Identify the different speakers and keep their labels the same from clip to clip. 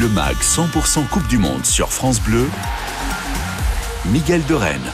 Speaker 1: Le MAG 100% Coupe du Monde sur France Bleu. Miguel de Rennes.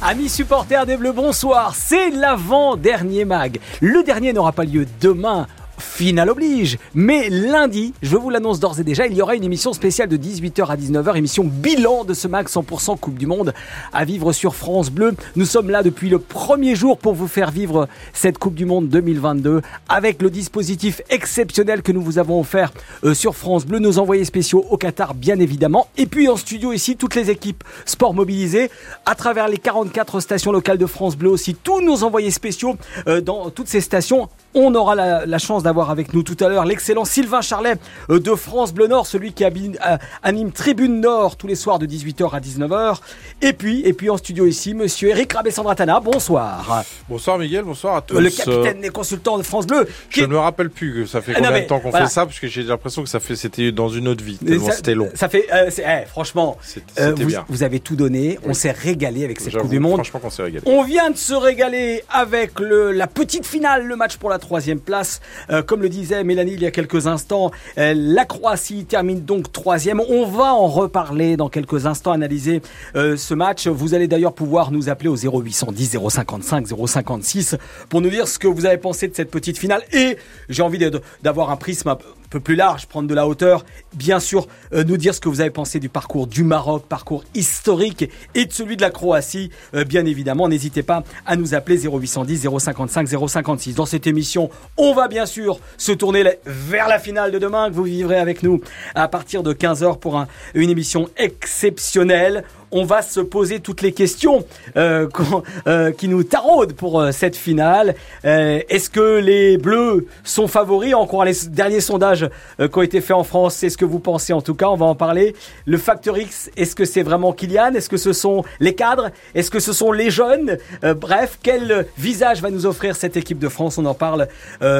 Speaker 2: Amis supporters des Bleus, bonsoir. C'est l'avant-dernier mag. Le dernier n'aura pas lieu demain Finale oblige. Mais lundi, je vous l'annonce d'ores et déjà, il y aura une émission spéciale de 18h à 19h, émission bilan de ce mag 100% Coupe du Monde à vivre sur France Bleu. Nous sommes là depuis le premier jour pour vous faire vivre cette Coupe du Monde 2022 avec le dispositif exceptionnel que nous vous avons offert euh, sur France Bleu, nos envoyés spéciaux au Qatar bien évidemment. Et puis en studio ici, toutes les équipes sport mobilisées à travers les 44 stations locales de France Bleu aussi, tous nos envoyés spéciaux euh, dans toutes ces stations on aura la, chance d'avoir avec nous tout à l'heure l'excellent Sylvain Charlet euh, de France Bleu Nord, celui qui euh, anime Tribune Nord tous les soirs de 18h à 19h. Et puis, et puis en studio ici, monsieur Eric Rabessandratana, bonsoir.
Speaker 3: Bonsoir Miguel, bonsoir à tous.
Speaker 2: Le capitaine des consultants de France Bleu.
Speaker 3: Je ne me rappelle plus que ça fait ah, combien de temps qu'on fait ça, parce que j'ai l'impression que ça fait, c'était dans une autre vie, c'était long.
Speaker 2: Ça fait, euh, eh, franchement, vous, bien. vous, avez tout donné, on s'est régalé avec cette Coupe du Monde.
Speaker 3: Franchement qu'on s'est régalé.
Speaker 2: On vient de se régaler avec le, la petite finale, le match pour la troisième place. Euh, comme le disait Mélanie il y a quelques instants, euh, la Croatie termine donc troisième. On va en reparler dans quelques instants, analyser euh, ce match. Vous allez d'ailleurs pouvoir nous appeler au 0810 055 056 pour nous dire ce que vous avez pensé de cette petite finale. Et j'ai envie d'avoir un prisme plus large, prendre de la hauteur, bien sûr euh, nous dire ce que vous avez pensé du parcours du Maroc, parcours historique et de celui de la Croatie, euh, bien évidemment. N'hésitez pas à nous appeler 0810 055 056. Dans cette émission, on va bien sûr se tourner vers la finale de demain que vous vivrez avec nous à partir de 15h pour une émission exceptionnelle on va se poser toutes les questions euh, euh, qui nous taraudent pour euh, cette finale. Est-ce que les Bleus sont favoris Encore les derniers sondages qui ont été faits en France, c'est ce que vous pensez en tout cas, on va en parler. Le facteur X, est-ce que c'est vraiment Kylian? Est-ce que ce sont les cadres? Est-ce que ce sont les jeunes? Bref, quel visage va nous offrir cette équipe de France? On en parle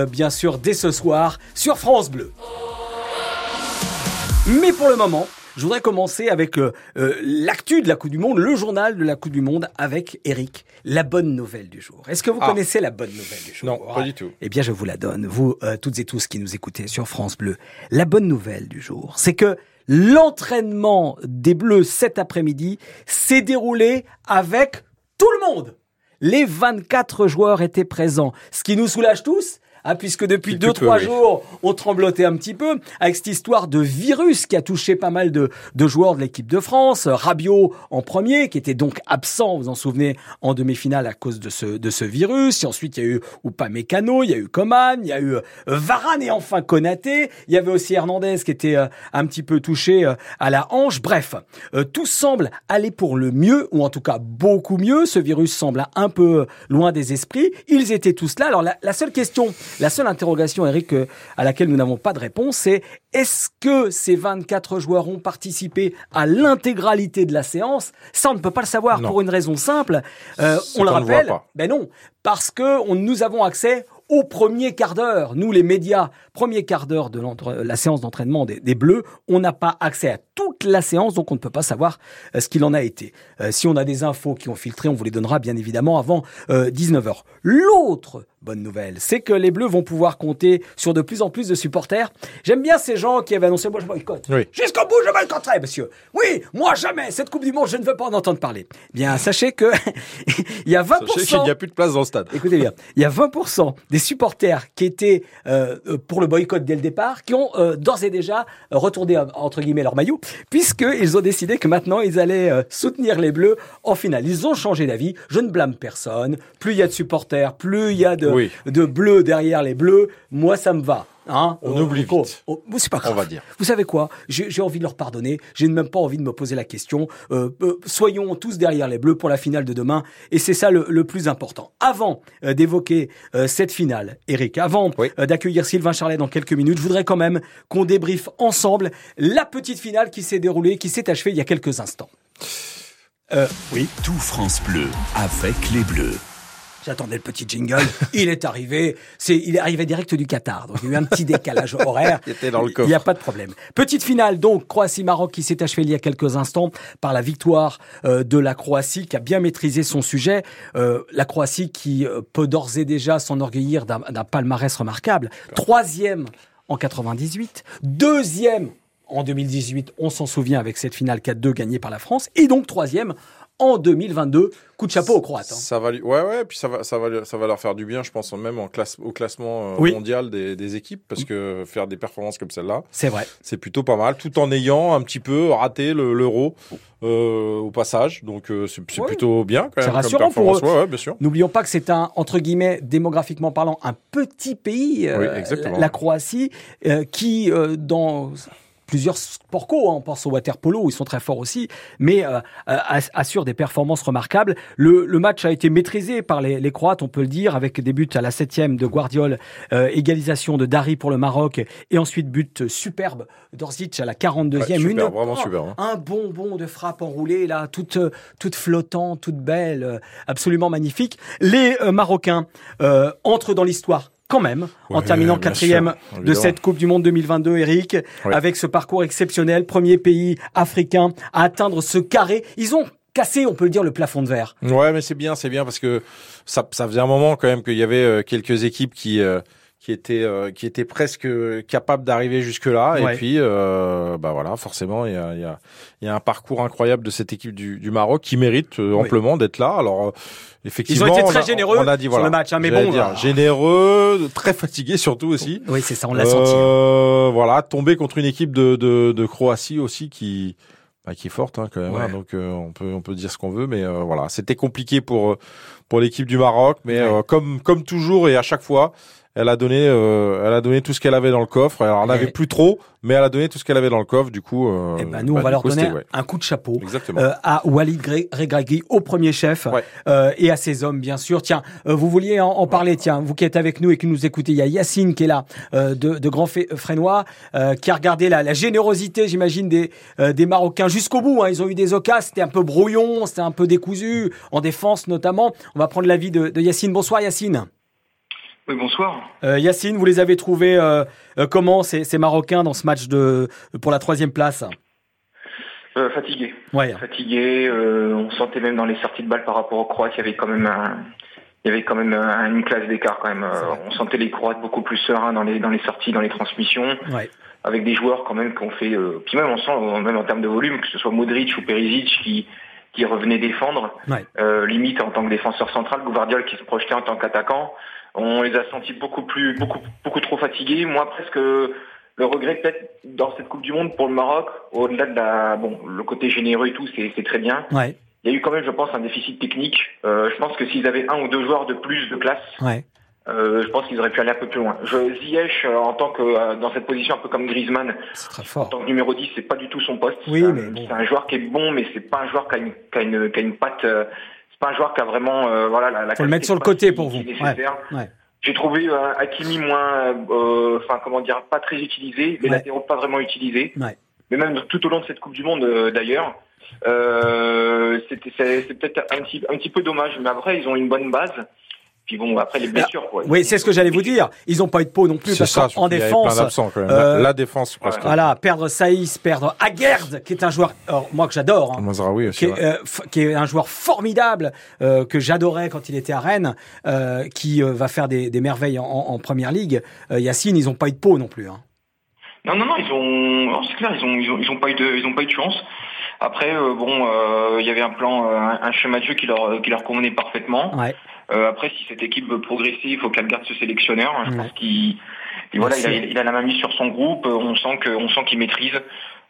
Speaker 2: bien sûr dès ce soir sur France Bleu. Mais pour le moment, je voudrais commencer avec euh, euh, l'actu de la Coupe du Monde, le journal de la Coupe du Monde avec Eric. La bonne nouvelle du jour. Est-ce que vous ah. connaissez la bonne nouvelle du jour?
Speaker 3: Non, pas du tout.
Speaker 2: Eh bien, je vous la donne, vous euh, toutes et tous qui nous écoutez sur France Bleu. La bonne nouvelle du jour, c'est que l'entraînement des Bleus cet après-midi s'est déroulé avec tout le monde. Les 24 joueurs étaient présents, ce qui nous soulage tous ah, puisque depuis deux, trois jours, on tremblotait un petit peu avec cette histoire de virus qui a touché pas mal de, de joueurs de l'équipe de France. Rabiot en premier, qui était donc absent, vous en souvenez, en demi-finale à cause de ce, de ce virus. Et ensuite, il y a eu Upamecano, il y a eu Coman, il y a eu euh, Varane et enfin Konaté. Il y avait aussi Hernandez qui était euh, un petit peu touché euh, à la hanche. Bref, tout semble aller pour le mieux, ou en tout cas beaucoup mieux. Ce virus semble un peu loin des esprits. Ils étaient tous là. Alors la, la seule question la seule interrogation, Eric, euh, à laquelle nous n'avons pas de réponse, c'est est-ce que ces 24 joueurs ont participé à l'intégralité de la séance? Ça, on ne peut pas le savoir pour une raison simple.
Speaker 3: Euh, on le rappelle.
Speaker 2: Ben non, parce que nous avons accès au premier quart d'heure. Nous, les médias, premier quart d'heure de la séance d'entraînement des, Bleus, on n'a pas accès à toute la séance, donc on ne peut pas savoir euh, ce qu'il en a été. si on a des infos qui ont filtré, on vous les donnera bien évidemment avant 19h. L'autre bonne nouvelle, c'est que les Bleus vont pouvoir compter sur de plus en plus de supporters. J'aime bien ces gens qui avaient annoncé moi je boycotte. Oui. Jusqu'au bout je boycotterai, monsieur. Oui, moi jamais. Cette Coupe du Monde, je ne veux pas en entendre parler. Bien, sachez que il y a 20%.
Speaker 3: Sachez qu'il n'y a plus de place dans le stade.
Speaker 2: Écoutez bien, il y a 20% des supporters qui étaient euh, pour le boycott dès le départ, qui ont euh, d'ores et déjà retourné entre guillemets leur maillot, puisqu'ils ont décidé que maintenant ils allaient euh, soutenir les Bleus en finale. Ils ont changé d'avis. Je ne blâme personne. Plus il y a de supporters, plus il y a de de bleu derrière les bleus, moi ça me va.
Speaker 3: Hein on oublie vite.
Speaker 2: Oh, c'est pas grave. On va dire. Vous savez quoi? J'ai envie de leur pardonner. J'ai même pas envie de me poser la question. Euh, euh, soyons tous derrière les Bleus pour la finale de demain. Et c'est ça le, plus important. Avant euh, d'évoquer cette finale, Eric, avant d'accueillir Sylvain Charlet dans quelques minutes, je voudrais quand même qu'on débriefe ensemble la petite finale qui s'est déroulée, qui s'est achevée il y a quelques instants.
Speaker 1: oui. Tout France Bleu avec les Bleus.
Speaker 2: J'attendais le petit jingle. il est arrivé. C'est, il est arrivé direct du Qatar. Donc il y a eu un petit décalage horaire.
Speaker 3: il était dans le
Speaker 2: Il n'y a pas de problème. Petite finale donc Croatie-Maroc qui s'est achevée il y a quelques instants par la victoire euh, de la Croatie qui a bien maîtrisé son sujet. Euh, la Croatie qui euh, peut d'ores et déjà s'enorgueillir d'un, palmarès remarquable. Troisième en 98, deuxième en 2018, on s'en souvient avec cette finale 4-2 gagnée par la France. Et donc troisième en 2022. Coup de chapeau aux Croates. Hein.
Speaker 3: Ça va, ouais, ouais, puis ça va, ça va, ça va leur faire du bien, je pense, même en classe, au classement euh, mondial des, équipes, parce que faire des performances comme celle-là,
Speaker 2: c'est vrai,
Speaker 3: c'est plutôt pas mal, tout en ayant un petit peu raté l'euro euh, au passage, donc euh, c'est plutôt bien.
Speaker 2: C'est rassurant pour eux. bien sûr. N'oublions pas que c'est un entre guillemets démographiquement parlant un petit pays, la, Croatie, qui dans plusieurs sports co, hein. on pense au water polo, ils sont très forts aussi, mais euh, euh assurent des performances remarquables. Le, le, match a été maîtrisé par les, les, Croates, on peut le dire, avec des buts à la septième de Guardiol, euh, égalisation de Dari pour le Maroc, et ensuite but superbe d'Orzic à la 42e.
Speaker 3: une, vraiment super, hein.
Speaker 2: Un bonbon de frappe enroulée, là, toute, toute flottante, toute belle, absolument magnifique. Les Marocains entrent dans l'histoire quand même, en terminant quatrième de cette Coupe du Monde 2022, Eric, avec ce parcours exceptionnel, premier pays africain à atteindre ce carré. Ils ont cassé, on peut le dire, le plafond de verre.
Speaker 3: Ouais, mais c'est bien, c'est bien parce que ça, ça faisait un moment quand même qu'il y avait euh, quelques équipes qui euh, qui était euh, qui était presque capable d'arriver jusque là et puis euh, bah voilà forcément il y a, y, a, y a un parcours incroyable de cette équipe du, du Maroc qui mérite euh, amplement d'être là. Alors effectivement
Speaker 2: ils ont été très généreux on a dit, sur le match hein, mais bon dire,
Speaker 3: généreux très fatigué surtout aussi.
Speaker 2: Oui c'est ça on l'a senti hein.
Speaker 3: voilà tomber contre une équipe de, de, de Croatie aussi qui bah, qui est forte hein, quand même hein. donc on peut on peut dire ce qu'on veut mais voilà c'était compliqué pour pour l'équipe du Maroc mais comme comme toujours et à chaque fois elle a donné, euh, elle a donné tout ce qu'elle avait dans le coffre. Alors, on n'avait plus trop, mais elle a donné tout ce qu'elle avait dans le coffre. Du coup,
Speaker 2: euh, eh ben, nous, on bah, va leur donner un coup de chapeau
Speaker 3: euh,
Speaker 2: à Walid Regragui, au premier chef, euh, et à ses hommes, bien sûr. Tiens, euh, vous vouliez en, parler, tiens, vous qui êtes avec nous et qui nous écoutez, il y a Yacine qui est là, de, de Grand Frénois, qui a regardé la, la générosité, j'imagine, des, des Marocains jusqu'au bout. Hein. Ils ont eu des occasions, c'était un peu brouillon, c'était un peu décousu, en défense notamment. On va prendre l'avis de, de Yacine. Bonsoir Yacine.
Speaker 4: Oui, bonsoir.
Speaker 2: Euh, Yacine, vous les avez trouvés euh, euh, comment ces, ces, Marocains dans ce match de pour la troisième place
Speaker 4: Fatigués. Ouais. Fatigués. on sentait même dans les sorties de balles par rapport aux Croates, il y avait quand même un, il y avait quand même une classe d'écart quand même. on sentait les Croates beaucoup plus sereins dans les dans les sorties, dans les transmissions. Ouais. Avec des joueurs quand même qui ont fait. puis même on sent même en termes de volume, que ce soit Modric ou Perisic qui qui revenaient défendre. Ouais. limite en tant que défenseur central, Gouvardiol qui se projetait en tant qu'attaquant. On les a sentis beaucoup plus, beaucoup, beaucoup trop fatigués. Moi, presque le regret peut-être dans cette Coupe du Monde pour le Maroc, au-delà de la, bon, le côté généreux et tout, c'est très bien. Ouais. Il y a eu quand même, je pense, un déficit technique. Euh, je pense que s'ils avaient un ou deux joueurs de plus de classe, ouais. euh, je pense qu'ils auraient pu aller un peu plus loin. Je, Ziyech, euh, en tant que euh, dans cette position un peu comme Griezmann,
Speaker 2: très fort.
Speaker 4: en tant que numéro 10, c'est pas du tout son poste.
Speaker 2: Oui,
Speaker 4: c'est un joueur qui est bon, mais c'est pas un joueur qui a une, qui a une, qui a une patte euh, pas un joueur qui a vraiment euh, voilà la, la
Speaker 2: Faut le mettre sur le côté pour vous.
Speaker 4: Ouais. J'ai trouvé euh, Hakimi moins, euh, enfin comment dire, pas très utilisé, les latéraux pas vraiment utilisés. Mais même tout au long de cette Coupe du Monde euh, d'ailleurs, c'est peut-être un petit, un petit peu dommage. Mais après, ils ont une bonne base. Bon, après les blessures. Quoi.
Speaker 2: Oui, c'est ce que j'allais vous dire. Ils n'ont pas eu de peau non plus parce qu'en défense,
Speaker 3: euh, la, défense presque.
Speaker 2: Voilà, perdre Saïs, perdre Aguerd, qui est un joueur, moi que j'adore, hein,
Speaker 3: aussi,
Speaker 2: qui, est, euh, qui, est, un joueur formidable euh, que j'adorais quand il était à Rennes, euh, qui euh, va faire des, des merveilles en, en, première ligue. Yacine, ils n'ont pas eu de peau non plus. Hein.
Speaker 4: Non, non, non, ils ont, c'est clair, ils ont, ils ont, ils ont pas eu de, ils ont pas eu de chance. Après, bon, il y avait un plan, un, un, schéma de jeu qui leur, qui leur convenait parfaitement. Ouais. Euh, après, si cette équipe veut progresser, il faut qu'elle garde ce sélectionneur. Je pense qu'il voilà, il a, il a, la main mise sur son groupe. On sent que, on sent qu'il maîtrise.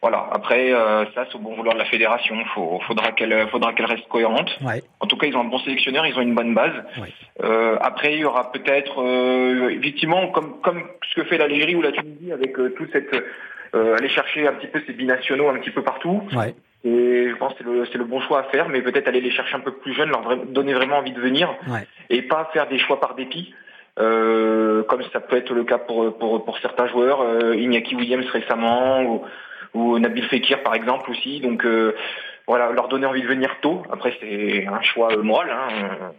Speaker 4: Voilà. Après, euh, ça, c'est au bon vouloir de la fédération. Faut, faudra qu'elle, faudra qu'elle reste cohérente. Ouais. En tout cas, ils ont un bon sélectionneur, ils ont une bonne base. Ouais. Euh, après, il y aura peut-être, euh, effectivement, comme, comme ce que fait l'Algérie ou la Tunisie avec euh, tout cette, euh, aller chercher un petit peu ces binationaux un petit peu partout. Ouais. Et je pense que c'est le, c'est le bon choix à faire, mais peut-être aller les chercher un peu plus jeunes, leur donner vraiment envie de venir, ouais. et pas faire des choix par dépit, euh, comme ça peut être le cas pour, pour, pour certains joueurs, euh, Iñaki Williams récemment, ou, ou Nabil Fekir par exemple aussi. Donc euh, voilà, leur donner envie de venir tôt. Après c'est un choix moral. Hein.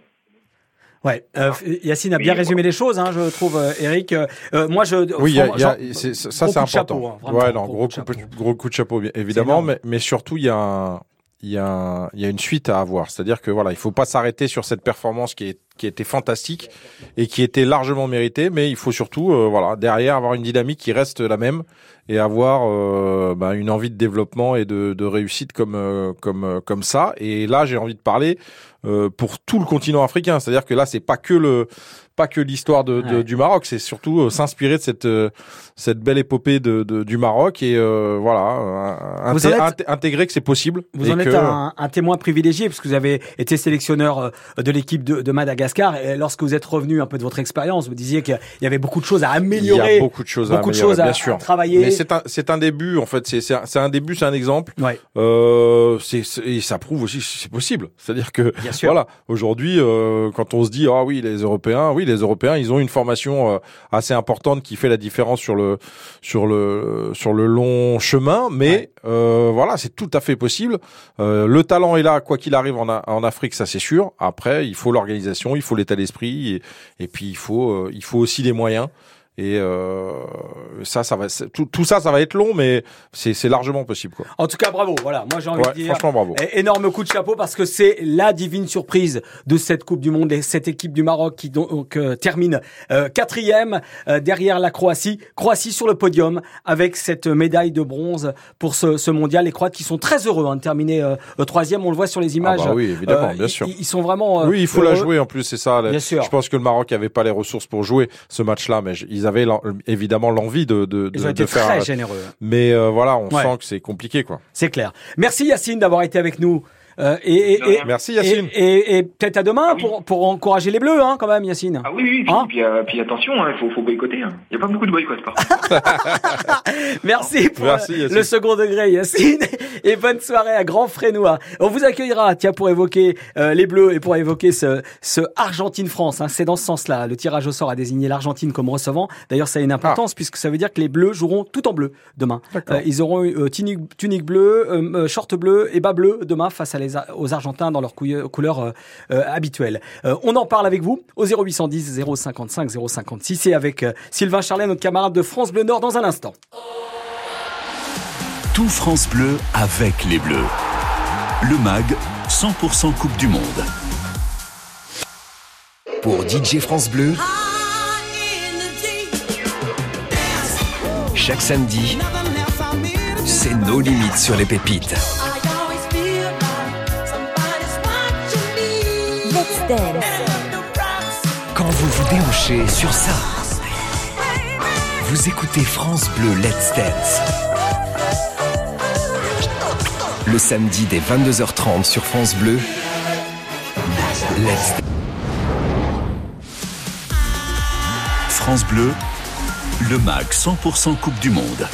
Speaker 2: Ouais, euh, Yacine a bien résumé les choses, hein, je trouve, euh, Eric. Euh, euh moi, je.
Speaker 3: Oui, y a, y a, ça, c'est important. Chapeau, hein, ouais, non, gros, coup, gros coup de chapeau, évidemment, mais, mais surtout, il y a un, il y, a il y a une suite à avoir. C'est-à-dire que voilà, il faut pas s'arrêter sur cette performance qui est qui était fantastique et qui était largement mérité. Mais il faut surtout, voilà, derrière avoir une dynamique qui reste la même et avoir bah, une envie de développement et de, de réussite comme comme comme ça. Et là, j'ai envie de parler pour tout le continent africain. C'est-à-dire que là, c'est pas que le pas que l'histoire de, du Maroc, c'est surtout euh, s'inspirer de cette euh, cette belle épopée de, du Maroc et euh, voilà intégrer que c'est possible.
Speaker 2: Vous en êtes un, un, témoin privilégié parce que vous avez été sélectionneur de l'équipe de, de, Madagascar et lorsque vous êtes revenu un peu de votre expérience, vous disiez qu'il y avait beaucoup de choses à améliorer,
Speaker 3: il y a beaucoup de choses beaucoup à, de choses à, bien sûr.
Speaker 2: travailler.
Speaker 3: Mais c'est un c'est un début en fait, c'est c'est un, début, c'est un exemple. Ouais. Euh, c'est et ça prouve aussi que c'est possible. C'est-à-dire que voilà aujourd'hui quand on se dit ah oui les Européens oui les Européens, ils ont une formation euh, assez importante qui fait la différence sur le sur le sur le long chemin. Mais euh, voilà, c'est tout à fait possible. Euh, le talent est là, quoi qu'il arrive en, en Afrique, ça c'est sûr. Après, il faut l'organisation, il faut l'état d'esprit, et, et, puis il faut il faut aussi des moyens. Et euh, ça, ça va, tout, tout, ça, ça va être long, mais c'est largement possible. Quoi.
Speaker 2: En tout cas, bravo. Voilà, moi j'ai envie de dire,
Speaker 3: franchement, bravo.
Speaker 2: énorme coup de chapeau parce que c'est la divine surprise de cette Coupe du Monde et cette équipe du Maroc qui donc euh, termine euh, quatrième euh, derrière la Croatie. Croatie sur le podium avec cette médaille de bronze pour ce, ce mondial. Les Croates qui sont très heureux hein, de terminer euh, troisième. On le voit sur les images. Ah
Speaker 3: bah oui, évidemment, bien sûr.
Speaker 2: Ils, sont vraiment.
Speaker 3: oui, il faut la jouer en plus, c'est ça. Bien sûr. Je pense que le Maroc n'avait pas les ressources pour jouer ce match-là, mais ils ils avaient évidemment l'envie de, de,
Speaker 2: Ils ont été
Speaker 3: faire.
Speaker 2: Très généreux.
Speaker 3: Mais euh, voilà, on sent que c'est compliqué, quoi.
Speaker 2: C'est clair. Merci Yacine d'avoir été avec nous. Euh, et, et,
Speaker 3: Merci Yacine.
Speaker 2: Et, et, peut-être à demain ah pour, pour encourager les Bleus, hein, quand même, Yacine.
Speaker 4: Ah oui, oui, puis, hein puis, euh, puis, attention, il hein, faut, faut boycotter. Hein. Il n'y a pas beaucoup de boycott, par
Speaker 2: Merci pour le second degré, Yacine. Et bonne soirée à Grand Frénois. On vous accueillera, tiens, pour évoquer euh, les Bleus et pour évoquer ce, ce Argentine-France. Hein, C'est dans ce sens-là. Le tirage au sort a désigné l'Argentine comme recevant. D'ailleurs, ça a une importance ah. puisque ça veut dire que les Bleus joueront tout en bleu demain. Euh, ils auront euh, tunique, tunique bleue, short bleu et bas bleu demain face à les, aux Argentins dans leur couleur euh, euh, habituelle. Euh, on en parle avec vous au 0810 055 056 et avec Sylvain Charlet, notre camarade de France Bleu Nord, dans un instant.
Speaker 1: Tout France Bleu avec les Bleus. Le MAG, 100% Coupe du Monde. Pour DJ France Bleu, chaque samedi, c'est nos limites sur les pépites. Quand vous vous déhanchez sur ça, vous écoutez France Bleu Let's Dance. Le samedi dès 22h30 sur France Bleu, Let's Dance. France Bleu, le MAG 100% Coupe du Monde.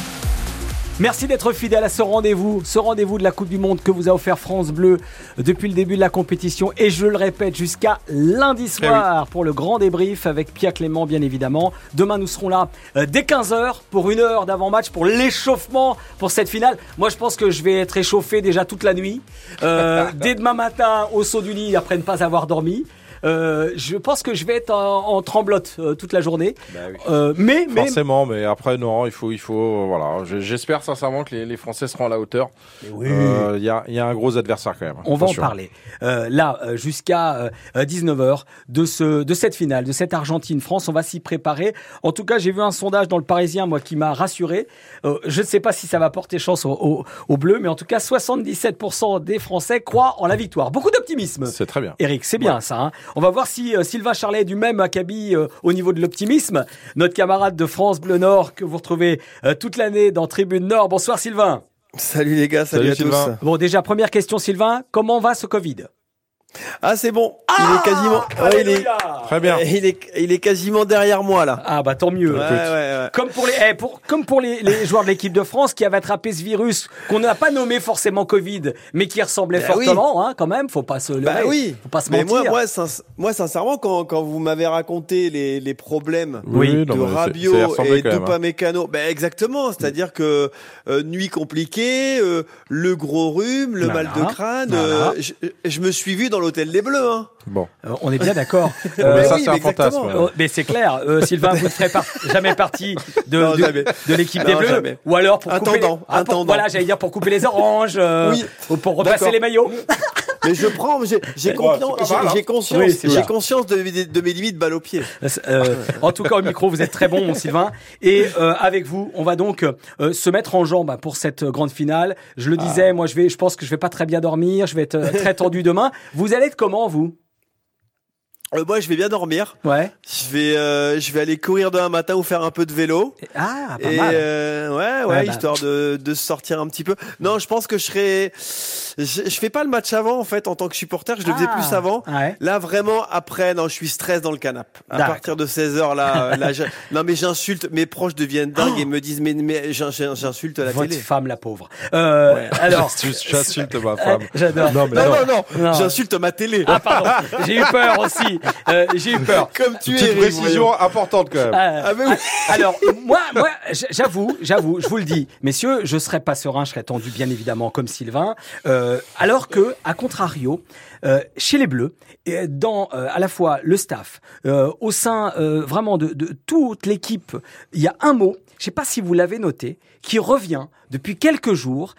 Speaker 2: Merci d'être fidèle à ce rendez-vous, ce rendez-vous de la Coupe du Monde que vous a offert France Bleu depuis le début de la compétition. Et je le répète, jusqu'à lundi eh soir pour le grand débrief avec Pierre Clément, bien évidemment. Demain, nous serons là euh, dès 15h pour une heure d'avant-match pour l'échauffement pour cette finale. Moi, je pense que je vais être échauffé déjà toute la nuit. Euh, dès demain matin, au saut du lit, après ne pas avoir dormi. Euh, je pense que je vais être en, tremblote euh, toute la journée. Bah euh, mais,
Speaker 3: mais forcément, mais après non, il faut, il faut, voilà. J'espère sincèrement que les, les, Français seront à la hauteur. Il y a, y, a, un gros adversaire quand même.
Speaker 2: On va en parler. là, jusqu'à 19h de ce, de cette finale, de cette Argentine-France, on va s'y préparer. En tout cas, j'ai vu un sondage dans le Parisien, moi, qui m'a rassuré. je ne sais pas si ça va porter chance aux au, Bleus, mais en tout cas, 77% des Français croient en la victoire. Beaucoup d'optimisme.
Speaker 3: C'est très bien.
Speaker 2: Eric, c'est bien ça. Hein on va voir si euh, Sylvain Charlet est du même acabit euh, au niveau de l'optimisme. Notre camarade de France Bleu Nord que vous retrouvez euh, toute l'année dans Tribune Nord. Bonsoir Sylvain.
Speaker 5: Salut les gars, salut, à tous.
Speaker 2: Bon déjà première question Sylvain, comment va ce Covid?
Speaker 5: Ah c'est bon, il est ah quasiment,
Speaker 2: il est
Speaker 3: très bien.
Speaker 5: Il est, il est quasiment derrière moi là.
Speaker 2: Ah bah tant mieux. Comme pour les, eh, pour, comme pour les, les joueurs de l'équipe de France qui avaient attrapé ce virus qu'on n'a pas nommé forcément Covid, mais qui ressemblait bah fortement, hein, quand même. Faut pas se,
Speaker 5: bah oui.
Speaker 2: faut pas se mentir.
Speaker 5: Mais moi, moi, moi, sincèrement, quand, quand vous m'avez raconté les, les problèmes oui, de Rabiot et de Mécano, ben exactement. C'est-à-dire que euh, nuit compliquée, euh, le gros rhume, le mal de crâne. Euh, je, je me suis vu dans l'hôtel des Bleus. Hein.
Speaker 2: Bon, euh, on est bien d'accord.
Speaker 3: Euh, ça, c'est un fantasme.
Speaker 2: Oh, mais c'est clair, euh, Sylvain, vous ne ferez jamais partie de, de, l'équipe des Bleus. Ou alors pour couper,
Speaker 5: ah,
Speaker 2: voilà, j'allais dire pour couper les oranges, ou pour repasser les maillots.
Speaker 5: mais je prends, j'ai j'ai hein. conscience, j'ai conscience de, de, mes limites balle au pied.
Speaker 2: Euh, en tout cas, au micro, vous êtes très bon, mon Sylvain. Et euh, avec vous, on va donc euh, se mettre en jambe pour cette grande finale. Je le disais, ah. moi, je vais, je pense que je vais pas très bien dormir. Je vais être très tendu demain. Vous allez être comment, vous
Speaker 5: euh, moi, je vais bien dormir.
Speaker 2: Ouais.
Speaker 5: Je vais, euh, je vais aller courir demain matin ou faire un peu de vélo.
Speaker 2: Ah, pas et, mal.
Speaker 5: Euh, ouais, ouais, bah. histoire de, de sortir un petit peu. Non, je pense que je serai. Je, je fais pas le match avant en fait en tant que supporter. Je le faisais plus ah, avant. Ouais. Là, vraiment, après, non, je suis stress dans le canapé. À partir de 16 h là, là, non mais j'insulte. Mes proches deviennent dingues et me disent mais, mais j'insulte la
Speaker 2: Votre
Speaker 5: télé.
Speaker 2: femme, la pauvre. Euh, ouais. Alors,
Speaker 3: j'insulte ma femme.
Speaker 2: J'adore.
Speaker 5: Non, non, non, non. j'insulte ma télé.
Speaker 2: Ah pardon. J'ai eu peur aussi. Euh, j'ai eu peur.
Speaker 5: Comme tu
Speaker 3: es. précision importante quand même.
Speaker 2: Euh, ah, alors moi, moi, j'avoue, j'avoue, je vous le dis, messieurs, je serais pas serein, je serais tendu bien évidemment comme Sylvain. Euh, alors que, à contrario, euh, chez les Bleus, dans euh, à la fois le staff, euh, au sein euh, vraiment de, toute l'équipe, il y a un mot, je sais pas si vous l'avez noté, qui revient depuis quelques jours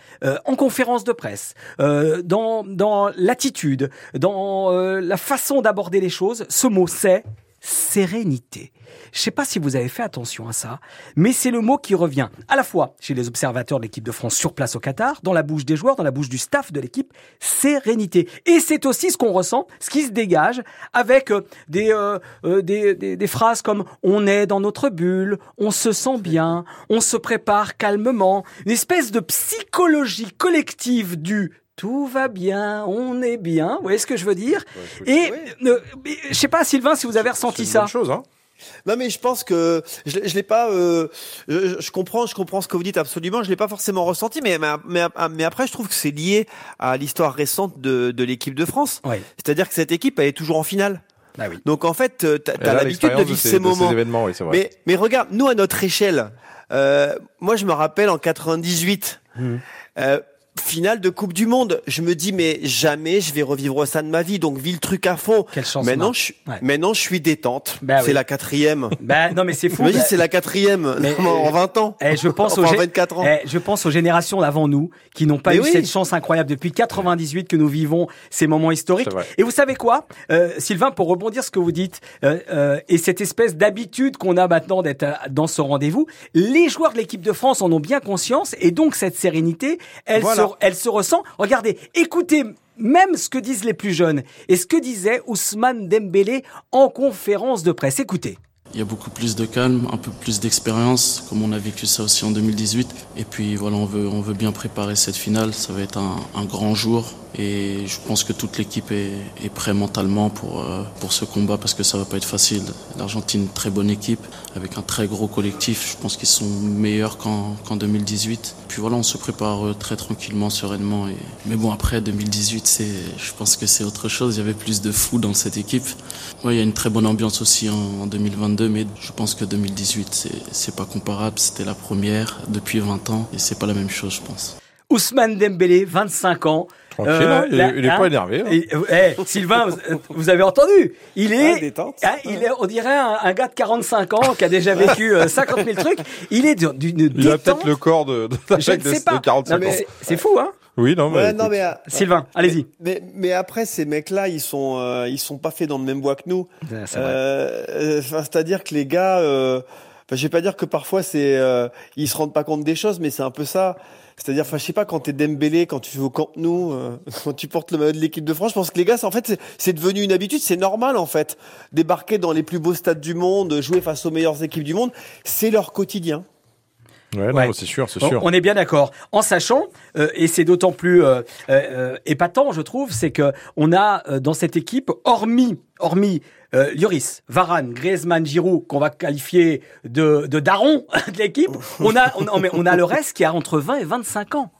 Speaker 2: en conférence de presse, dans l'attitude, dans la façon d'aborder les choses. Ce mot, c'est sérénité. Je ne sais pas si vous avez fait attention à ça, mais c'est le mot qui revient à la fois chez les observateurs de l'équipe de France sur place au Qatar, dans la bouche des joueurs, dans la bouche du staff de l'équipe, sérénité. Et c'est aussi ce qu'on ressent, ce qui se dégage avec euh, euh, euh, des, des, des, phrases comme on est dans notre bulle, on se sent bien, on se prépare calmement, une espèce de psychologie collective du tout va bien, on est bien. Vous voyez ce que je veux dire Et je je sais pas, Sylvain, si vous avez ressenti ça.
Speaker 3: chose, hein
Speaker 5: non mais je pense que je, je l'ai pas. Euh, je, comprends, je comprends ce que vous dites absolument. Je l'ai pas forcément ressenti, mais mais, mais après je trouve que c'est lié à l'histoire récente de, de l'équipe de France. C'est-à-dire que cette équipe elle est toujours en finale.
Speaker 2: Ah oui.
Speaker 5: Donc en fait, euh, tu as, l'habitude de vivre ces, moments.
Speaker 3: événements, oui, vrai.
Speaker 5: Mais mais regarde, nous à notre échelle, euh, moi je me rappelle en 98. Mmh. Euh, finale de Coupe du Monde. Je me dis mais jamais je vais revivre ça de ma vie. Donc vis le truc à fond.
Speaker 2: Quelle chance.
Speaker 5: Maintenant je, maintenant je suis détente.
Speaker 2: Bah
Speaker 5: c'est la quatrième.
Speaker 2: Bah non mais c'est fou.
Speaker 5: Je me dis c'est la quatrième en 20 ans.
Speaker 2: Et eh, je pense
Speaker 5: aux 24 ans.
Speaker 2: Eh, je pense aux générations d'avant nous qui n'ont pas eu cette chance incroyable depuis 98 que nous vivons ces moments historiques. Et vous savez quoi, euh, Sylvain, pour rebondir ce que vous dites euh, euh, et cette espèce d'habitude qu'on a maintenant d'être dans ce rendez-vous, les joueurs de l'équipe de France en ont bien conscience et donc cette sérénité, elle se, elle se ressent Regardez, écoutez même ce que disent les plus jeunes et ce que disait Ousmane Dembélé en conférence de presse. Écoutez.
Speaker 6: Il y a beaucoup plus de calme, un peu plus d'expérience, comme on a vécu ça aussi en 2018. Et puis voilà, on veut, bien préparer cette finale. Ça va être un, grand jour. Et je pense que toute l'équipe est, prête mentalement pour, euh, pour ce combat parce que ça va pas être facile. L'Argentine, très bonne équipe, avec un très gros collectif. Je pense qu'ils sont meilleurs qu'en qu'en 2018. Puis voilà, on se prépare euh, très tranquillement, sereinement. Et... Mais bon, après 2018, c'est, je pense que c'est autre chose. Il y avait plus de fous dans cette équipe. Ouais, il y a une très bonne ambiance aussi en, en 2022, mais je pense que 2018, c'est, c'est pas comparable. C'était la première depuis 20 ans et c'est pas la même chose, je pense.
Speaker 2: Ousmane Dembélé, 25 ans.
Speaker 3: Tranquille, euh, il, n'est pas énervé.
Speaker 2: Hein. Eh, Sylvain, vous, avez entendu? Il est, ah, il est, on dirait un, gars de 45 ans qui a déjà vécu 50 euh, 000 trucs. Il est d'une
Speaker 3: Il a peut-être le corps de, de,
Speaker 2: de,
Speaker 3: 45 ans.
Speaker 2: C'est fou, hein
Speaker 3: oui, non, mais,
Speaker 5: non, mais euh,
Speaker 2: Sylvain, allez-y.
Speaker 5: Mais, mais, après, ces mecs-là, ils sont, ils sont pas faits dans le même bois que nous. C'est-à-dire que les gars, euh, je vais pas dire que parfois c'est, ils se rendent pas compte des choses, mais c'est un peu ça. C'est-à-dire, enfin, je sais pas, quand t'es Dembélé, quand tu joues au Camp Nou, euh, quand tu portes le maillot de l'équipe de France, je pense que les gars, en fait, c'est devenu une habitude, c'est normal, en fait. Débarquer dans les plus beaux stades du monde, jouer face aux meilleures équipes du monde, c'est leur quotidien.
Speaker 3: Ouais, c'est sûr, c'est sûr.
Speaker 2: On est bien d'accord. En sachant, euh, et c'est d'autant plus euh, euh, épatant, je trouve, c'est que on a dans cette équipe, hormis, hormis euh, Lloris, Varane, Griezmann, Giroud, qu'on va qualifier de, de daron de l'équipe, on a, on, on a le reste qui a entre 20 et 25 ans.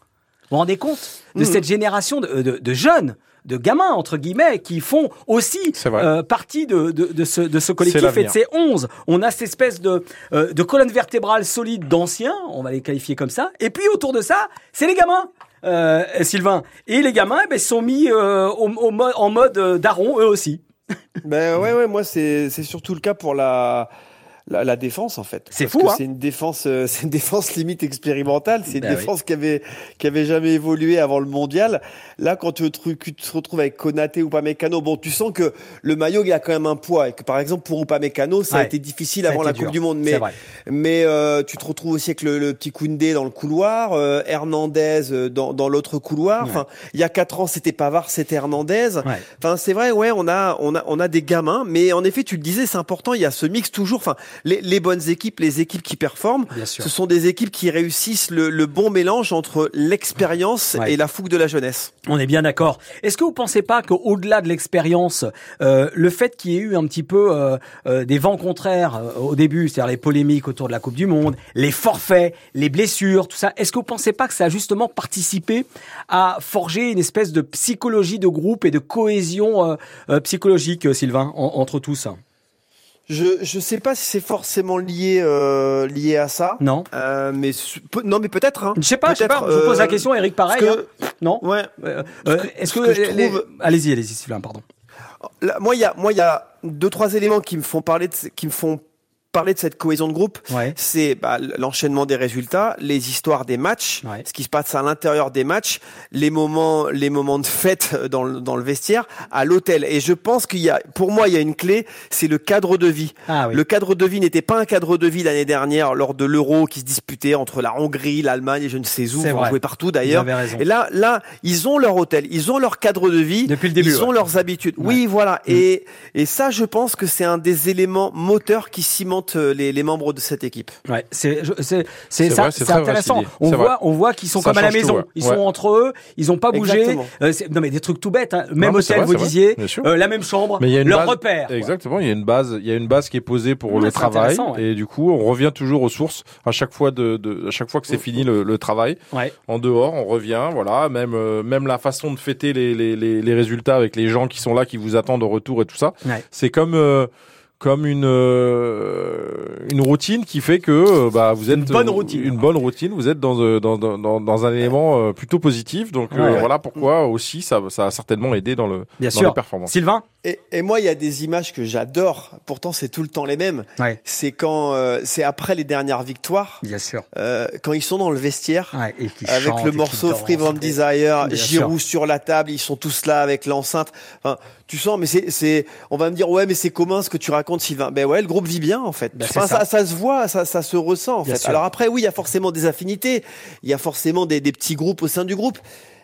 Speaker 2: Vous vous rendez compte de cette génération de, de, de jeunes de gamins entre guillemets qui font aussi euh, partie de, de, de, ce, de ce collectif et de ces 11. On a cette espèce de, euh, de colonne vertébrale solide d'anciens, on va les qualifier comme ça. Et puis autour de ça, c'est les gamins. Euh, Sylvain et les gamins eh ben, sont mis euh, au, au en mode daron eux aussi.
Speaker 5: Ben ouais ouais moi c'est surtout le cas pour la la, défense en fait.
Speaker 2: C'est fou. Hein
Speaker 5: c'est une défense, euh, c'est une défense limite expérimentale. C'est une ben défense qui avait qui avait jamais évolué avant le mondial. Là, quand tu, tu te retrouves avec Konaté ou Upamecano, bon, tu sens que le maillot il a quand même un poids et que par exemple pour Upamecano, ça a été difficile avant la Coupe du Monde, mais mais euh, tu te retrouves aussi avec le, petit Koundé dans le couloir, euh, Hernandez dans, dans l'autre couloir. Enfin, il y a quatre ans, c'était Pavard, c'était Hernandez. Enfin, c'est vrai, ouais, on a on a on a des gamins, mais en effet, tu le disais, c'est important. Il y a ce mix toujours. Enfin, les, bonnes équipes, les équipes qui performent, ce sont des équipes qui réussissent le, bon mélange entre l'expérience et la fougue de la jeunesse.
Speaker 2: On est bien d'accord. Est-ce que vous pensez pas qu'au-delà de l'expérience, euh, le fait qu'il y ait eu un petit peu euh, euh, des vents contraires au début, c'est-à-dire les polémiques autour de la Coupe du Monde, les forfaits, les blessures, tout ça, est-ce que vous pensez pas que ça a justement participé à forger une espèce de psychologie de groupe et de cohésion psychologique, Sylvain, entre tous?
Speaker 5: Je je sais pas si c'est forcément lié euh, lié à ça.
Speaker 2: Non.
Speaker 5: Euh, mais non mais peut-être. Hein.
Speaker 2: Je sais pas. Je sais pas. Je pose la euh, question, Eric. Pareil. Hein. Non.
Speaker 5: Ouais.
Speaker 2: Euh, est-ce que, trouve... allez-y, allez-y, Sylvain, pardon.
Speaker 5: moi, il y a moi il y a deux trois éléments qui me font parler de, qui me font parler de cette cohésion de groupe, c'est bah, l'enchaînement des résultats, les histoires des matchs, ce qui se passe à l'intérieur des matchs, les moments, les moments de fête dans le, dans le vestiaire, à l'hôtel. Et je pense qu'il y a, pour moi, il y a une clé, c'est le cadre de vie.
Speaker 2: Ah
Speaker 5: le cadre de vie n'était pas un cadre de vie l'année dernière lors de l'Euro qui se disputait entre la Hongrie, l'Allemagne et je ne sais où, on jouait partout d'ailleurs. Et là, là, ils ont leur hôtel, ils ont leur cadre de vie,
Speaker 2: depuis le début,
Speaker 5: ils ont leurs habitudes. Oui, voilà. Mm. Et et ça, je pense que c'est un des éléments moteurs qui cimentent euh, les, les membres de cette équipe.
Speaker 2: Ouais, c'est intéressant. On voit on voit qu'ils sont comme à la maison. Ils sont entre eux, ils ont pas bougé. Euh, non mais des trucs tout bêtes. Hein. Même hôtel, vous disiez, euh, la même chambre, mais il y a une leur repère.
Speaker 3: Exactement, il y a une base, il y a une base qui est posée pour le travail et du coup on revient toujours aux sources à chaque fois de, de à chaque fois que c'est fini le, le travail. En dehors, on revient, voilà, même même la façon de fêter les, les, les, les résultats avec les gens qui sont là, qui vous attendent au retour et tout ça. C'est comme comme une euh, une routine qui fait que euh, bah vous êtes
Speaker 2: une bonne routine.
Speaker 3: une bonne routine. Vous êtes dans euh, dans dans, dans un élément plutôt positif. Donc voilà pourquoi aussi ça ça a certainement aidé dans le
Speaker 2: Bien
Speaker 3: dans
Speaker 2: sûr.
Speaker 3: performance
Speaker 2: Sylvain
Speaker 5: et, et moi il y a des images que j'adore. Pourtant c'est tout le temps les mêmes. C'est quand c'est après les dernières victoires
Speaker 2: Bien sûr.
Speaker 5: quand ils sont dans le vestiaire avec le morceau Free Van Desire Giroud sur la table ils sont tous là avec l'enceinte. Enfin, tu sens mais c'est c'est on va me dire ouais mais c'est commun ce que tu racontes Sylvain. Ben ouais, le groupe vit bien en fait. Ben, ça. Ça, se voit, ça, ça se ressent en fait. Alors après, oui, il y a forcément des affinités, il y a forcément des, des petits groupes au sein du groupe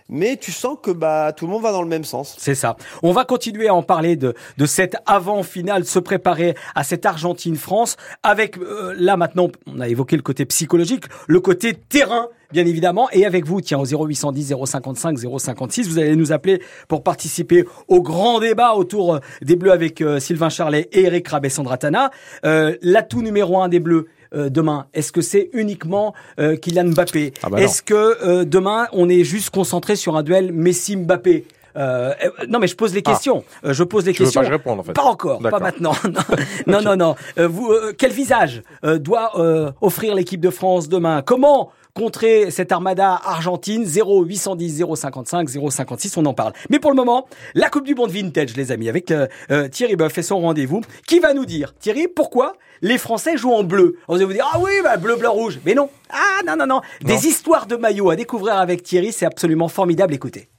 Speaker 5: mais tu sens que bah tout le monde va dans le même sens.
Speaker 2: C'est ça. On va continuer à en parler de de cette avant-finale, se préparer à cette Argentine-France avec euh, là maintenant, on a évoqué le côté psychologique, le côté terrain bien évidemment. Et avec vous, tiens, au 0810 055 056, vous allez nous appeler pour participer au grand débat autour euh, des Bleus avec euh, Sylvain Charlet et Eric Rabessandratana. Euh, L'atout numéro un des Bleus, euh, demain Est-ce que c'est uniquement Kylian Mbappé? Ah bah Est-ce que demain on est juste concentré sur un duel Messi-Mbappé? Euh, non, mais je pose les ah. questions. je pose les questions.
Speaker 3: Pas, répondre, en fait.
Speaker 2: pas encore, pas maintenant. non, non, non. vous, quel visage doit offrir l'équipe de France demain? Comment contrer cette armada argentine? 0810 055 056 on en parle mais pour le moment la coupe du monde vintage les amis avec euh, euh, Thierry Boeuf et son rendez-vous qui va nous dire? Thierry pourquoi les Français jouent en bleu. Vous allez vous dire ah oui bah, bleu blanc rouge. Mais non. Ah non non non. Des histoires de maillots à découvrir avec Thierry c'est absolument formidable. Écoutez.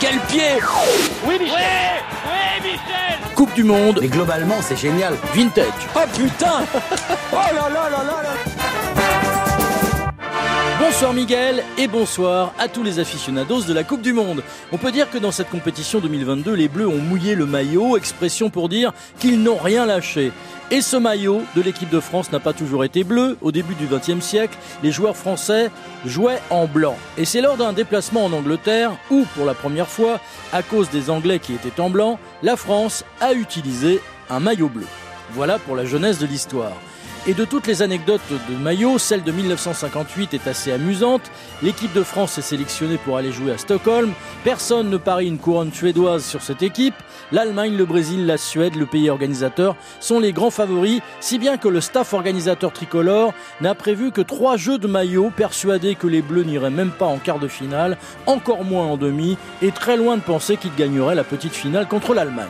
Speaker 7: Quel pied. Oui, Michel. Coupe du Monde.
Speaker 8: Mais globalement, c'est génial.
Speaker 7: Vintage.
Speaker 8: Oh putain. Oh là là là là là
Speaker 7: Bonsoir Miguel et bonsoir à tous les aficionados de la Coupe du Monde. On peut dire que dans cette compétition 2022, les Bleus ont mouillé le maillot, expression pour dire qu'ils n'ont rien lâché. Et ce maillot de l'équipe de France n'a pas toujours été bleu. Au début du XXe siècle, les joueurs français jouaient en blanc. Et c'est lors d'un déplacement en Angleterre où, pour la première fois, à cause des Anglais qui étaient en blanc, la France a utilisé un maillot bleu. Voilà pour la jeunesse de l'histoire. Et de toutes les anecdotes de maillot, celle de 1958 est assez amusante. L'équipe de France est sélectionnée pour aller jouer à Stockholm. Personne ne parie une couronne suédoise sur cette équipe. L'Allemagne, le Brésil, la Suède, le pays organisateur sont les grands favoris, si bien que le staff organisateur tricolore n'a prévu que trois jeux de maillot, persuadé que les Bleus n'iraient même pas en quart de finale, encore moins en demi, et très loin de penser qu'ils gagneraient la petite finale contre l'Allemagne.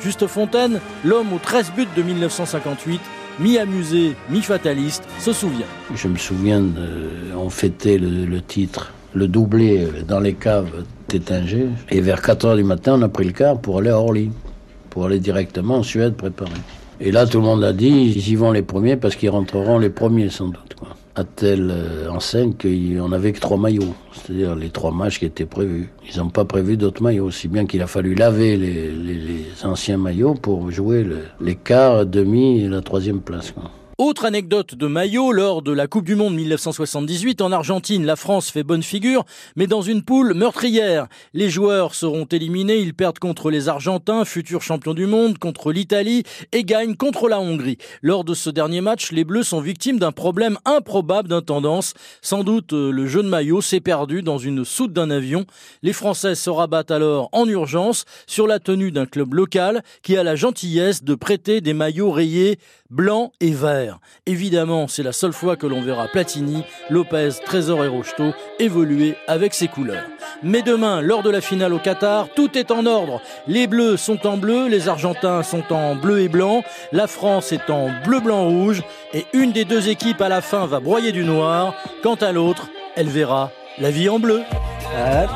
Speaker 7: Juste Fontaine, l'homme aux 13 buts de 1958, mi-amusé, mi-fataliste, se souvient.
Speaker 9: Je me souviens, on fêtait le, titre, le doublé dans les caves d'Étinger. Et vers 4 h du matin, on a pris le car pour aller à Orly, pour aller directement en Suède préparer. Et là, tout le monde a dit, ils y vont les premiers parce qu'ils rentreront les premiers sans doute. À telle euh, enseigne qu'on n'avait que trois maillots, c'est-à-dire les trois matchs qui étaient prévus. Ils n'ont pas prévu d'autres maillots, aussi bien qu'il a fallu laver les, anciens maillots pour jouer quarts, demi et la troisième place.
Speaker 7: Autre anecdote de maillot, lors de la Coupe du Monde 1978 en Argentine, la France fait bonne figure, mais dans une poule meurtrière. Les joueurs seront éliminés, ils perdent contre les Argentins, futurs champions du monde, contre l'Italie et gagnent contre la Hongrie. Lors de ce dernier match, les Bleus sont victimes d'un problème improbable d'intendance. Sans doute euh, le jeu de maillot s'est perdu dans une soute d'un avion. Les Français se rabattent alors en urgence sur la tenue d'un club local qui a la gentillesse de prêter des maillots rayés blanc et Évidemment, c'est la seule fois que l'on verra Platini, Lopez, Trésor et Rocheteau évoluer avec ces couleurs. Mais demain, lors de la finale au Qatar, tout est en ordre. Les Bleus sont en bleu, les Argentins sont en bleu et blanc, la France est en bleu, blanc, rouge, et une des deux équipes à la fin va broyer du noir, quant à l'autre, elle verra la vie en bleu.
Speaker 2: Euh,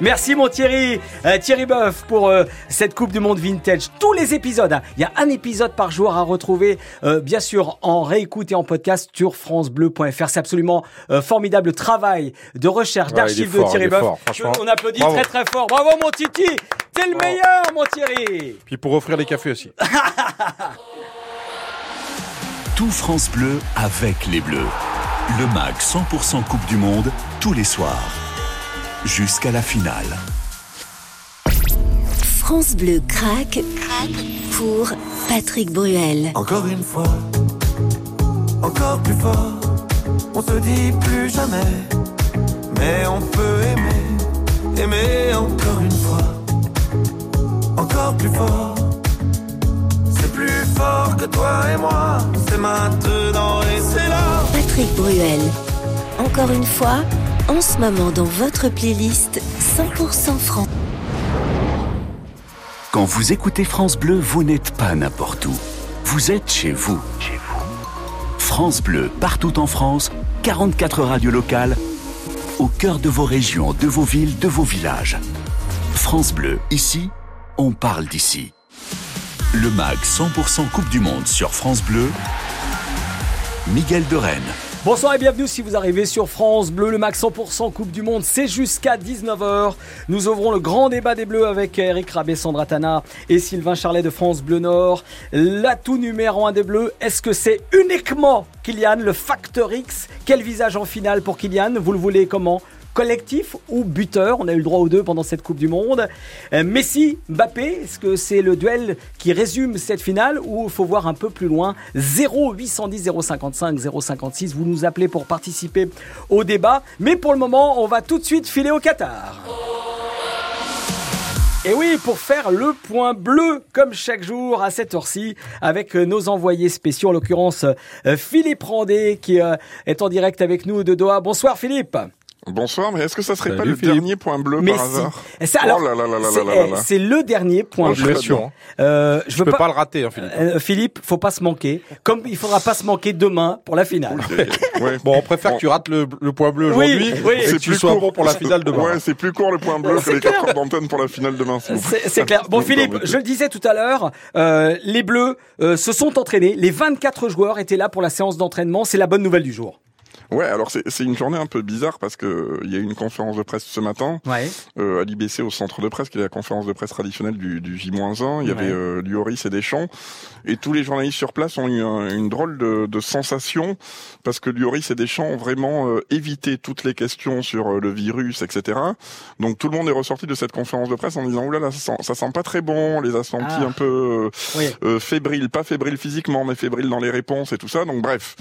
Speaker 2: Merci mon Thierry, euh, Thierry Boeuf pour euh, cette Coupe du Monde Vintage. Tous les épisodes, hein. il y a un épisode par jour à retrouver, bien sûr en réécoute et en podcast sur francebleu.fr. C'est absolument formidable travail de recherche, d'archives de Thierry Boeuf. On applaudit très très fort. Bravo mon Titi, t'es le meilleur mon Thierry.
Speaker 3: Puis pour offrir des cafés aussi.
Speaker 1: Tout France Bleu avec les Bleus. Le MAG 100% Coupe du Monde tous les soirs jusqu'à la finale.
Speaker 10: France Bleu craque, pour Patrick Bruel.
Speaker 11: Encore une fois, encore plus fort, on se dit plus jamais, mais on peut aimer, aimer encore une fois, encore plus fort. Fort que toi et moi, c'est maintenant et c'est là.
Speaker 10: Patrick Bruel, encore une fois, en ce moment dans votre playlist 100% France.
Speaker 1: Quand vous écoutez France Bleu, vous n'êtes pas n'importe où. Vous êtes chez vous. Chez vous. France Bleu, partout en France, 44 radios locales, au cœur de vos régions, de vos villes, de vos villages. France Bleu, ici, on parle d'ici. Le MAG 100% Coupe du Monde sur France Bleu, Miguel de Rennes.
Speaker 2: Bonsoir et bienvenue si vous arrivez sur France Bleu, le Max 100% Coupe du Monde, c'est jusqu'à 19h. Nous ouvrons le grand débat des Bleus avec Eric Rabé, Sandra Tana et Sylvain Charlet de France Bleu Nord. L'atout numéro 1 des Bleus, est-ce que c'est uniquement Kylian, le facteur X? Quel visage en finale pour Kylian? Vous le voulez comment? Collectif ou buteur. On a eu le droit aux deux pendant cette Coupe du Monde. Euh, Messi, Mbappé, est-ce que c'est le duel qui résume cette finale ou faut voir un peu plus loin? 0 810 055 056. Vous nous appelez pour participer au débat. Mais pour le moment, on va tout de suite filer au Qatar. Et oui, pour faire le point bleu, comme chaque jour à cette heure-ci, avec nos envoyés spéciaux, en l'occurrence euh, Philippe Randé, qui euh, est en direct avec nous de Doha. Bonsoir Philippe.
Speaker 12: Bonsoir, mais est-ce que ça serait pas le dernier point bleu par hasard
Speaker 2: C'est le dernier point bleu.
Speaker 3: Euh, je, veux peux pas, le rater, hein, Philippe.
Speaker 2: Euh, Philippe, faut pas se manquer. Comme il faudra pas se manquer demain pour la finale.
Speaker 3: Bon, on préfère que tu rates le, point bleu aujourd'hui oui, et que tu sois bon pour la finale demain.
Speaker 12: Ouais, c'est plus court le point bleu que les 4 heures d'antenne pour la finale demain.
Speaker 2: C'est clair. Bon, Philippe, je le disais tout à l'heure, euh, les Bleus euh, se sont entraînés. Les 24 joueurs étaient là pour la séance d'entraînement. C'est la bonne nouvelle du jour.
Speaker 12: Ouais, alors c'est une journée un peu bizarre parce que il y a eu une conférence de presse ce matin
Speaker 2: ouais.
Speaker 12: euh, à l'IBC au centre de presse, qui est la conférence de presse traditionnelle du, du J-1. Il y avait euh, Lioris et Deschamps. Et tous les journalistes sur place ont eu une drôle de, de, sensation parce que Lioris et Deschamps ont vraiment euh, évité toutes les questions sur euh, le virus, etc. Donc tout le monde est ressorti de cette conférence de presse en disant oulala, ça sent, ça sent pas très bon, on les a sentis ah. un peu euh, fébriles, pas fébriles physiquement, mais fébriles dans les réponses et tout ça. Donc bref,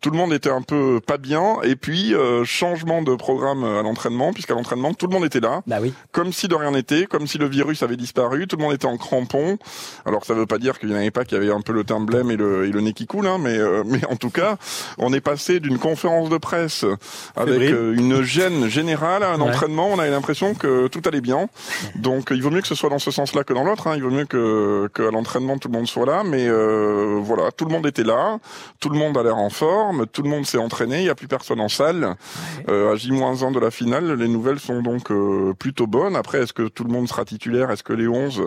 Speaker 12: tout le monde était un peu pas bien. Et puis changement de programme à l'entraînement, puisqu'à l'entraînement tout le monde était là,
Speaker 2: bah oui.
Speaker 12: comme si de rien n'était, comme si le virus avait disparu, tout le monde était en crampon. Alors ça veut pas dire qu'il n'y en avait pas qui avaient un peu le teint blême et le, et le nez qui coule, hein, mais, euh, mais en tout cas, on est passé d'une conférence de presse avec euh, une gêne générale à un entraînement. On avait l'impression que tout allait bien. Donc il vaut mieux que ce soit dans ce sens-là que dans l'autre. Hein. Il vaut mieux que qu'à l'entraînement tout le monde soit là. Mais euh, voilà, tout le monde était là, tout le monde a l'air en forme, tout le monde s'est entraîné. Il a plus personne en salle. à J-1 de la finale, les nouvelles sont donc plutôt bonnes. Après, est-ce que tout le monde sera titulaire? Est-ce que les 11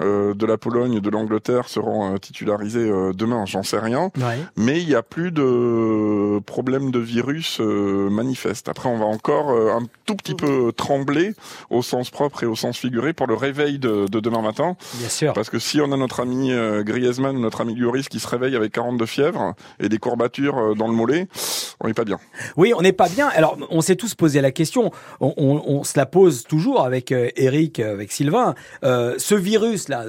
Speaker 12: de la Pologne, de l'Angleterre seront titularisés euh, demain, j'en sais rien. Mais il n'y a plus de problème de virus euh, manifeste. Après, on va encore euh, un tout petit peu trembler au sens propre et au sens figuré pour le réveil de, demain matin.
Speaker 2: Bien sûr.
Speaker 12: Parce que si on a notre ami Griezmann, notre ami Lloris qui se réveille avec 42 fièvres et des courbatures dans le mollet, on n'est pas bien.
Speaker 2: Oui, on n'est pas bien. Alors, on s'est tous posé la question. On, se la pose toujours avec Eric, avec Sylvain. ce virus-là,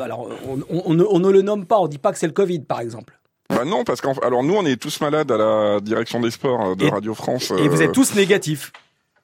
Speaker 2: alors on, on, ne le nomme pas, on dit pas que c'est le Covid, par exemple.
Speaker 12: Bah non, parce qu'en alors nous on est tous malades à la direction des sports de Radio France.
Speaker 2: Et vous êtes euh, tous négatifs.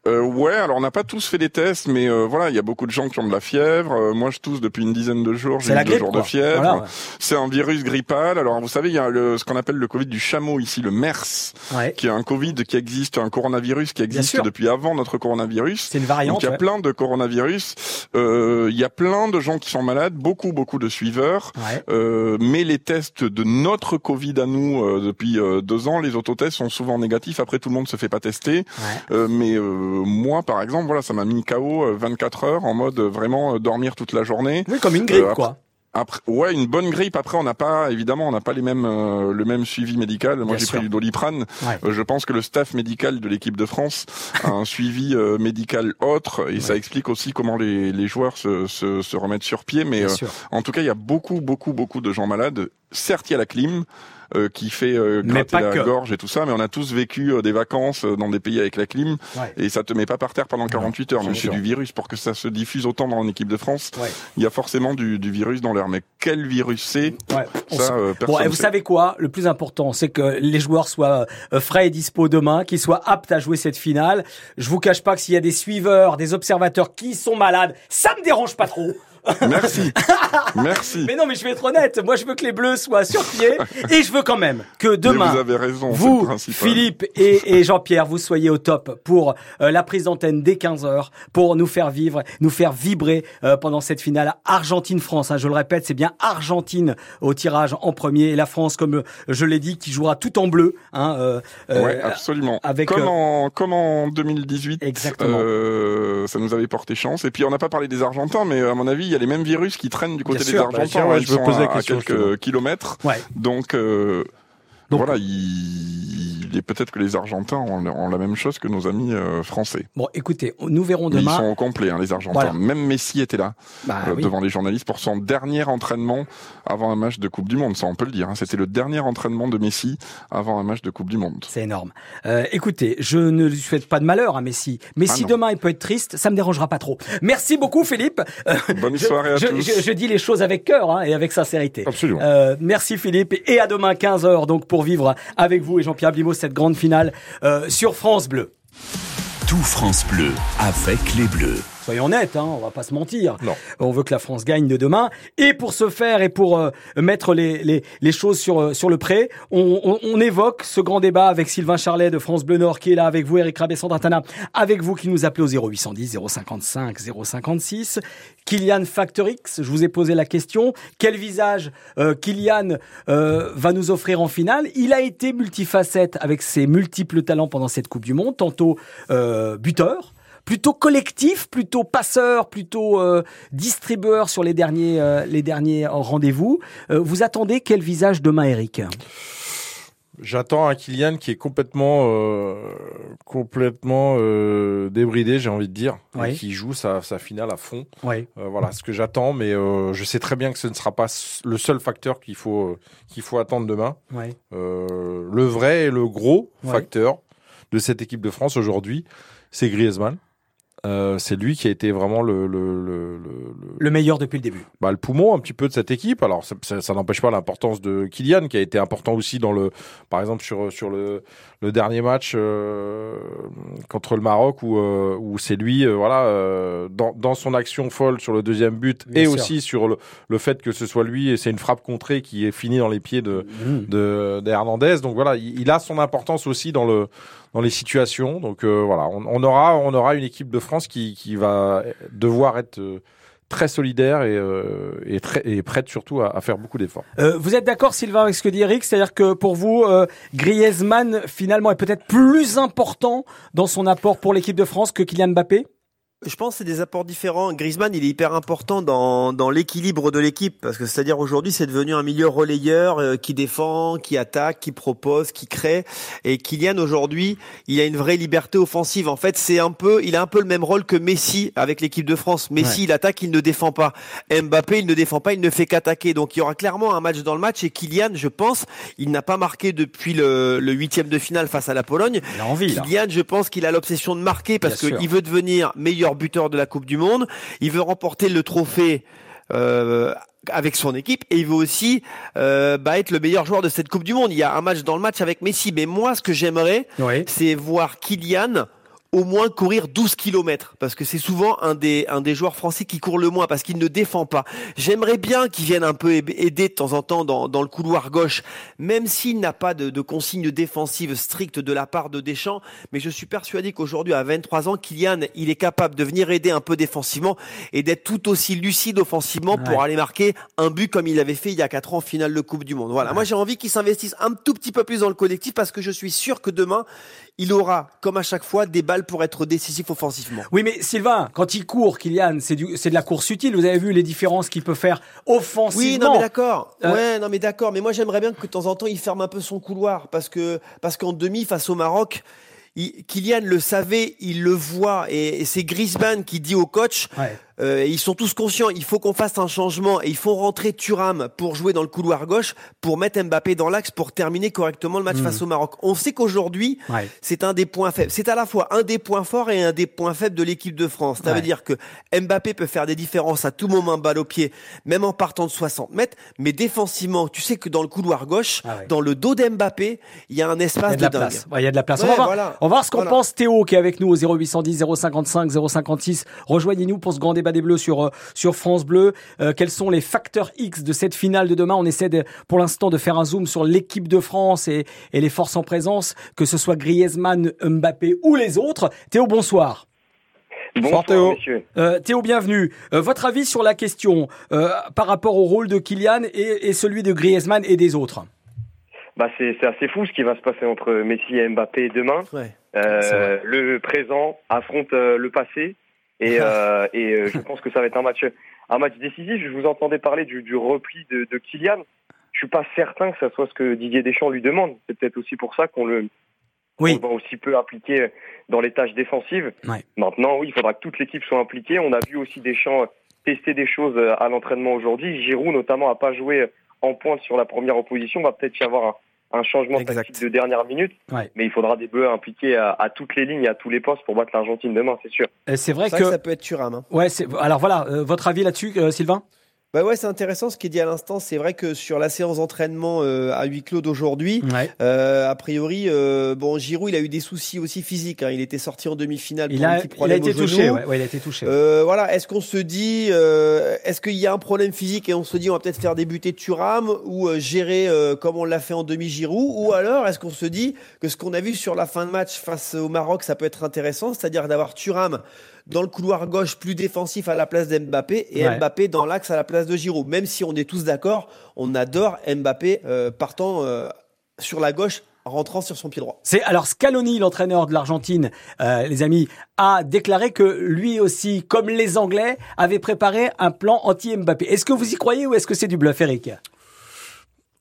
Speaker 12: Euh, ouais, alors on n'a pas tous fait des tests, mais euh, voilà, il y a beaucoup de gens qui ont de la fièvre. Euh, moi, je tousse depuis une dizaine de jours. J'ai deux jours de fièvre. C'est un virus grippal. Alors, vous savez, il y a le, ce qu'on appelle le Covid du chameau ici, le MERS, qui est un Covid qui existe, un coronavirus qui existe depuis avant notre coronavirus.
Speaker 2: C'est une variante.
Speaker 12: Donc, il y a plein de coronavirus. Il y a plein de gens qui sont malades, beaucoup, beaucoup de suiveurs. mais les tests de notre Covid à nous depuis deux ans, les autotests sont souvent négatifs. Après, tout le monde se fait pas tester. mais moi, par exemple, voilà, ça m'a mis KO 24 euh, heures en mode euh, vraiment euh, dormir toute la journée.
Speaker 2: Oui, comme une grippe, quoi.
Speaker 12: Après, ouais, une bonne grippe. Après, on n'a pas, évidemment, on n'a pas les mêmes, le même suivi médical. Moi, j'ai pris du Doliprane. je pense que le staff médical de l'équipe de France a un suivi médical autre, et ça explique aussi comment les, les joueurs se, se, se remettent sur pied. Mais en tout cas, il y a beaucoup, beaucoup, beaucoup de gens malades. Certes, il y a la clim. Euh, qui fait euh, gratter la gorge et tout ça, mais on a tous vécu euh, des vacances euh, dans des pays avec la clim et ça te met pas par terre pendant 48 heures. Donc c'est du virus pour que ça se diffuse autant dans l'équipe de France. Il y a forcément du, du virus dans l'air, mais quel virus c'est?
Speaker 2: Ça, bon, et vous savez quoi? Le plus important, c'est que les joueurs soient frais et dispo demain, qu'ils soient aptes à jouer cette finale. Je vous cache pas que s'il y a des suiveurs, des observateurs qui sont malades, ça me dérange pas trop.
Speaker 12: Merci. Merci.
Speaker 2: Mais non, mais je vais être honnête. Moi, je veux que les Bleus soient sur pied et je veux quand même que demain,
Speaker 12: vous, avez raison,
Speaker 2: vous Philippe et, et Jean-Pierre, vous soyez au top pour euh, la prise d'antenne dès 15 heures pour nous faire vivre, nous faire vibrer euh, pendant cette finale Argentine-France. Hein, je le répète, c'est bien Argentine au tirage en premier et la France, comme je l'ai dit, qui jouera tout en bleu. Hein,
Speaker 12: euh, ouais, absolument. Avec comme en, comme en 2018.
Speaker 2: Exactement.
Speaker 12: ça nous avait porté chance. Et puis on n'a pas parlé des Argentins, mais à mon avis, il y a les mêmes virus qui traînent du côté des Argentins. Bah, je à, quelques kilomètres. Donc, euh, donc, voilà, il, est peut-être que les Argentins ont, la même chose que nos amis euh, français.
Speaker 2: Bon, écoutez, nous verrons demain.
Speaker 12: ils sont au complet, hein, les Argentins. Même Messi était là bah euh, devant les journalistes pour son dernier entraînement avant un match de Coupe du Monde. Ça, on peut le dire. Hein. C'était le dernier entraînement de Messi avant un match de Coupe du Monde.
Speaker 2: C'est énorme. Euh, écoutez, je ne lui souhaite pas de malheur à Messi, mais ah si demain il peut être triste, ça me dérangera pas trop. Merci beaucoup, Philippe.
Speaker 12: Bonne soirée à
Speaker 2: je,
Speaker 12: tous.
Speaker 2: Je, dis les choses avec cœur hein, et avec sincérité.
Speaker 12: Absolument.
Speaker 2: merci Philippe et à demain 15 h donc pour vivre avec vous et Jean-Pierre Blimaud cette grande finale euh, sur France Bleu.
Speaker 1: Tout France Bleu avec les Bleus.
Speaker 2: Soyons honnêtes, hein, on va pas se mentir.
Speaker 12: Non.
Speaker 2: On veut que la France gagne de demain. Et pour ce faire et pour euh, mettre les, les, les, choses sur, euh, sur le prêt, on, on, on, évoque ce grand débat avec Sylvain Charlet de France Bleu Nord qui est là avec vous, Eric Rabesson d'Antana, avec vous qui nous appelez au 0810 055 056. Kylian Factorix, je vous ai posé la question. Quel visage euh, Kylian euh, va nous offrir en finale? Il a été multifacette avec ses multiples talents pendant cette Coupe du Monde, tantôt buteur, plutôt collectif, plutôt passeur, plutôt euh, distribueur sur les derniers, euh, les derniers rendez-vous. Euh, vous attendez quel visage demain, Eric?
Speaker 3: J'attends un Kylian qui est complètement, euh, complètement euh, débridé, j'ai envie de dire, et qui joue sa, sa, finale à fond.
Speaker 2: Oui.
Speaker 3: Euh, voilà ce que j'attends, mais je sais très bien que ce ne sera pas le seul facteur qu'il faut qu'il faut attendre demain.
Speaker 2: Oui.
Speaker 3: le vrai et le gros facteur de cette équipe de France aujourd'hui, c'est Griezmann. Euh, c'est lui qui a été vraiment le le, le,
Speaker 2: le, meilleur depuis le début.
Speaker 3: Bah, le poumon un petit peu de cette équipe. Alors ça, ça, n'empêche pas l'importance de Kylian qui a été important aussi dans le, par exemple sur sur le, le dernier match euh, contre le Maroc où euh, où c'est lui voilà dans, dans son action folle sur le deuxième but et aussi sur le, le fait que ce soit lui et c'est une frappe contrée qui est finie dans les pieds de mmh. de, de Hernandez. Donc voilà, il, il a son importance aussi dans le dans les situations. Donc euh, voilà, on, aura, on aura une équipe de France qui, qui va devoir être euh, très solidaire et, euh, et, très, et prête surtout à, faire beaucoup d'efforts.
Speaker 2: vous êtes d'accord, Sylvain, avec ce que dit Eric? C'est-à-dire que pour vous, Griezmann, finalement, est peut-être plus important dans son apport pour l'équipe de France que Kylian Mbappé?
Speaker 5: Je pense que c'est des apports différents. Griezmann, il est hyper important dans, dans l'équilibre de l'équipe parce que c'est-à-dire aujourd'hui, c'est devenu un milieu relayeur euh, qui défend, qui attaque, qui propose, qui crée. Et Kylian aujourd'hui, il a une vraie liberté offensive. En fait, c'est un peu, il a un peu le même rôle que Messi avec l'équipe de France. Messi, il attaque, il ne défend pas. Mbappé, il ne défend pas, il ne fait qu'attaquer. Donc il y aura clairement un match dans le match. Et Kylian, je pense, il n'a pas marqué depuis le huitième de finale face à la Pologne.
Speaker 2: Il a envie.
Speaker 5: Kylian, je pense qu'il a l'obsession de marquer parce qu'il veut devenir meilleur buteur de la Coupe du Monde. Il veut remporter le trophée euh, avec son équipe et il veut aussi euh, bah, être le meilleur joueur de cette Coupe du Monde. Il y a un match dans le match avec Messi, mais moi ce que j'aimerais, c'est voir Kylian au moins courir 12 km parce que c'est souvent un des un des joueurs français qui court le moins parce qu'il ne défend pas. J'aimerais bien qu'il vienne un peu aider de temps en temps dans, dans le couloir gauche, même s'il n'a pas de, de consigne défensive stricte de la part de Deschamps. Mais je suis persuadé qu'aujourd'hui, à 23 ans, Kylian, il est capable de venir aider un peu défensivement et d'être tout aussi lucide offensivement pour aller marquer un but comme il avait fait il y a 4 ans en finale de Coupe du Monde. Voilà. Moi, j'ai envie qu'il s'investisse un tout petit peu plus dans le collectif parce que je suis sûr que demain, il aura, comme à chaque fois, des balles pour être décisif offensivement.
Speaker 2: Oui, mais Sylvain, quand il court, Kylian, c'est de la course utile. Vous avez vu les différences qu'il peut faire offensivement.
Speaker 5: Oui, non, mais d'accord. Euh, ouais, non, mais d'accord. Mais moi, j'aimerais bien que de temps en temps, il ferme un peu son couloir parce que, parce qu'en demi, face au Maroc, Kylian le savait, il le voit, et, c'est Griezmann qui dit au coach, euh, ils sont tous conscients, il faut qu'on fasse un changement, et il faut rentrer Thuram pour jouer dans le couloir gauche, pour mettre Mbappé dans l'axe, pour terminer correctement le match hmm. face au Maroc. On sait qu'aujourd'hui, c'est un des points faibles. C'est à la fois un des points forts et un des points faibles de l'équipe de France. Ça veut dire que Mbappé peut faire des différences à tout moment, balle au pied, même en partant de 60 mètres, mais défensivement, tu sais que dans le couloir gauche, ah dans le dos d'Mbappé, il y a un espace
Speaker 2: de,
Speaker 5: dingue.
Speaker 2: Il y a de la place. on va on va voir ce qu'on pense Théo qui est avec nous au 0810 055 056. Rejoignez-nous pour ce grand débat des Bleus sur euh, sur France Bleu. Euh, quels sont les facteurs X de cette finale de demain? On essaie de, pour l'instant de faire un zoom sur l'équipe de France et, et les forces en présence, que ce soit Griezmann, Mbappé ou les autres. Théo, bonsoir.
Speaker 13: Bonsoir Théo.
Speaker 2: Euh, Théo, bienvenue. Euh, votre avis sur la question par rapport au rôle de Kylian et, et celui de Griezmann et des autres?
Speaker 13: Bah c'est assez fou ce qui va se passer entre Messi et Mbappé demain. Euh, le présent affronte euh, le passé et, euh, et euh, je pense que ça va être un match un match décisif. Je vous entendais parler du, du repli de, de Kylian. Je suis pas certain que ça soit ce que Didier Deschamps lui demande. C'est peut-être aussi pour ça qu'on le oui. va aussi peu impliquer dans les tâches défensives. Maintenant, oui, il faudra que toute l'équipe soit impliquée. On a vu aussi Deschamps tester des choses à l'entraînement aujourd'hui. Giroud, notamment, a pas joué en pointe sur la première opposition. Il va peut-être y avoir un, un changement tactique de dernière minute. Mais il faudra des Bleus impliqués à, à, toutes les lignes, à tous les postes pour battre l'Argentine demain, c'est sûr.
Speaker 2: C'est vrai, que...
Speaker 5: ça peut être Thuram. Hein.
Speaker 2: Ouais, alors voilà, euh, votre avis là-dessus, euh, Sylvain?
Speaker 5: Bah ouais, c'est intéressant ce qui est dit à l'instant. C'est vrai que sur la séance d'entraînement euh, à huis clos d'aujourd'hui, euh, a priori, euh, bon, Giroud, il a eu des soucis aussi physiques. Hein. Il était sorti en demi-finale
Speaker 2: pour a, un petit problème il a été touché. Ouais, il a été touché.
Speaker 5: Voilà. Est-ce qu'on se dit, est-ce qu'il y a un problème physique et on se dit, on va peut-être faire débuter Thuram ou gérer comme on l'a fait en demi Giroud, ou alors est-ce qu'on se dit que ce qu'on a vu sur la fin de match face au Maroc, ça peut être intéressant, c'est-à-dire d'avoir Thuram dans le couloir gauche plus défensif à la place d'Mbappé et Mbappé dans l'axe à la place de Giroud. Même si on est tous d'accord, on adore Mbappé euh, partant euh, sur la gauche rentrant sur son pied droit.
Speaker 2: C'est alors Scaloni, l'entraîneur de l'Argentine, euh, les amis, a déclaré que lui aussi, comme les Anglais, avait préparé un plan anti-Mbappé. Est-ce que vous y croyez ou est-ce que c'est du bluff, Eric?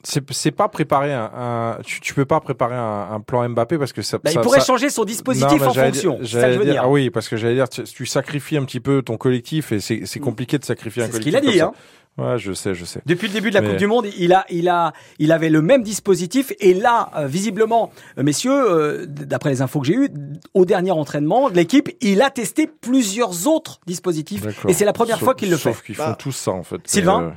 Speaker 3: C'est pas préparer un, tu, tu, peux pas préparer un, plan Mbappé parce que ça,
Speaker 2: bah, il pourrait changer son dispositif en fonction.
Speaker 3: Ça dire, dire. Ah oui, parce que j'allais dire, tu, sacrifies un petit peu ton collectif et c'est compliqué de sacrifier un collectif.
Speaker 2: C'est ce qu'il a dit, hein.
Speaker 3: Ouais, je sais, je sais.
Speaker 2: Depuis le début de la Coupe du Monde, il a, il a, il avait le même dispositif et là, euh, visiblement, euh, messieurs, euh, d'après les infos que j'ai eues, au dernier entraînement de l'équipe, il a testé plusieurs autres dispositifs et c'est la première fois qu'il le fait.
Speaker 3: Sauf qu'ils font bah, tous ça en fait.
Speaker 2: Sylvain.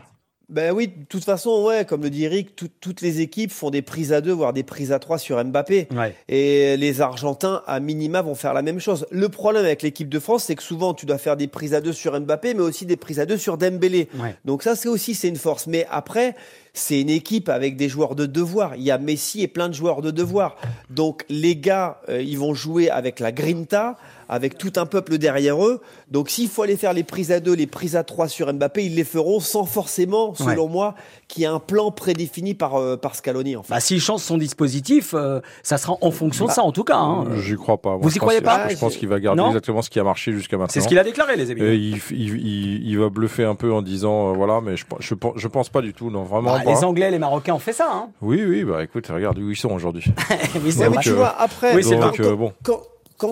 Speaker 5: Ben oui, de toute façon, ouais, comme le dit Eric, toutes les équipes font des prises à deux, voire des prises à trois sur Mbappé. Et les Argentins, à minima, vont faire la même chose. Le problème avec l'équipe de France, c'est que souvent, tu dois faire des prises à deux sur Mbappé, mais aussi des prises à deux sur Dembélé. Donc ça, c'est aussi, c'est une force. Mais après, c'est une équipe avec des joueurs de devoir. Il y a Messi et plein de joueurs de devoir. Donc les gars, euh, ils vont jouer avec la grinta avec tout un peuple derrière eux. Donc s'il faut aller faire les prises à deux, les prises à trois sur Mbappé, ils les feront sans forcément, selon moi, qu'il y ait un plan prédéfini par, euh, par Scaloni. En fait.
Speaker 2: Bah, s'il change son dispositif, euh, ça sera en fonction de ça en tout cas. Hein.
Speaker 3: J'y crois pas.
Speaker 2: Vous y croyez pas
Speaker 3: Je pense qu'il va garder exactement ce qui a marché jusqu'à maintenant.
Speaker 2: C'est ce qu'il a déclaré, les amis.
Speaker 3: Il, il, il, va bluffer un peu en disant euh, voilà, mais je, je, je, pense pas du tout, non, vraiment bah,
Speaker 2: Les Anglais, les Marocains ont fait ça. Hein.
Speaker 3: Oui, oui, bah écoute, regarde où ils sont aujourd'hui.
Speaker 5: oui, mais tu vois, après,
Speaker 3: oui, donc, bon
Speaker 5: quand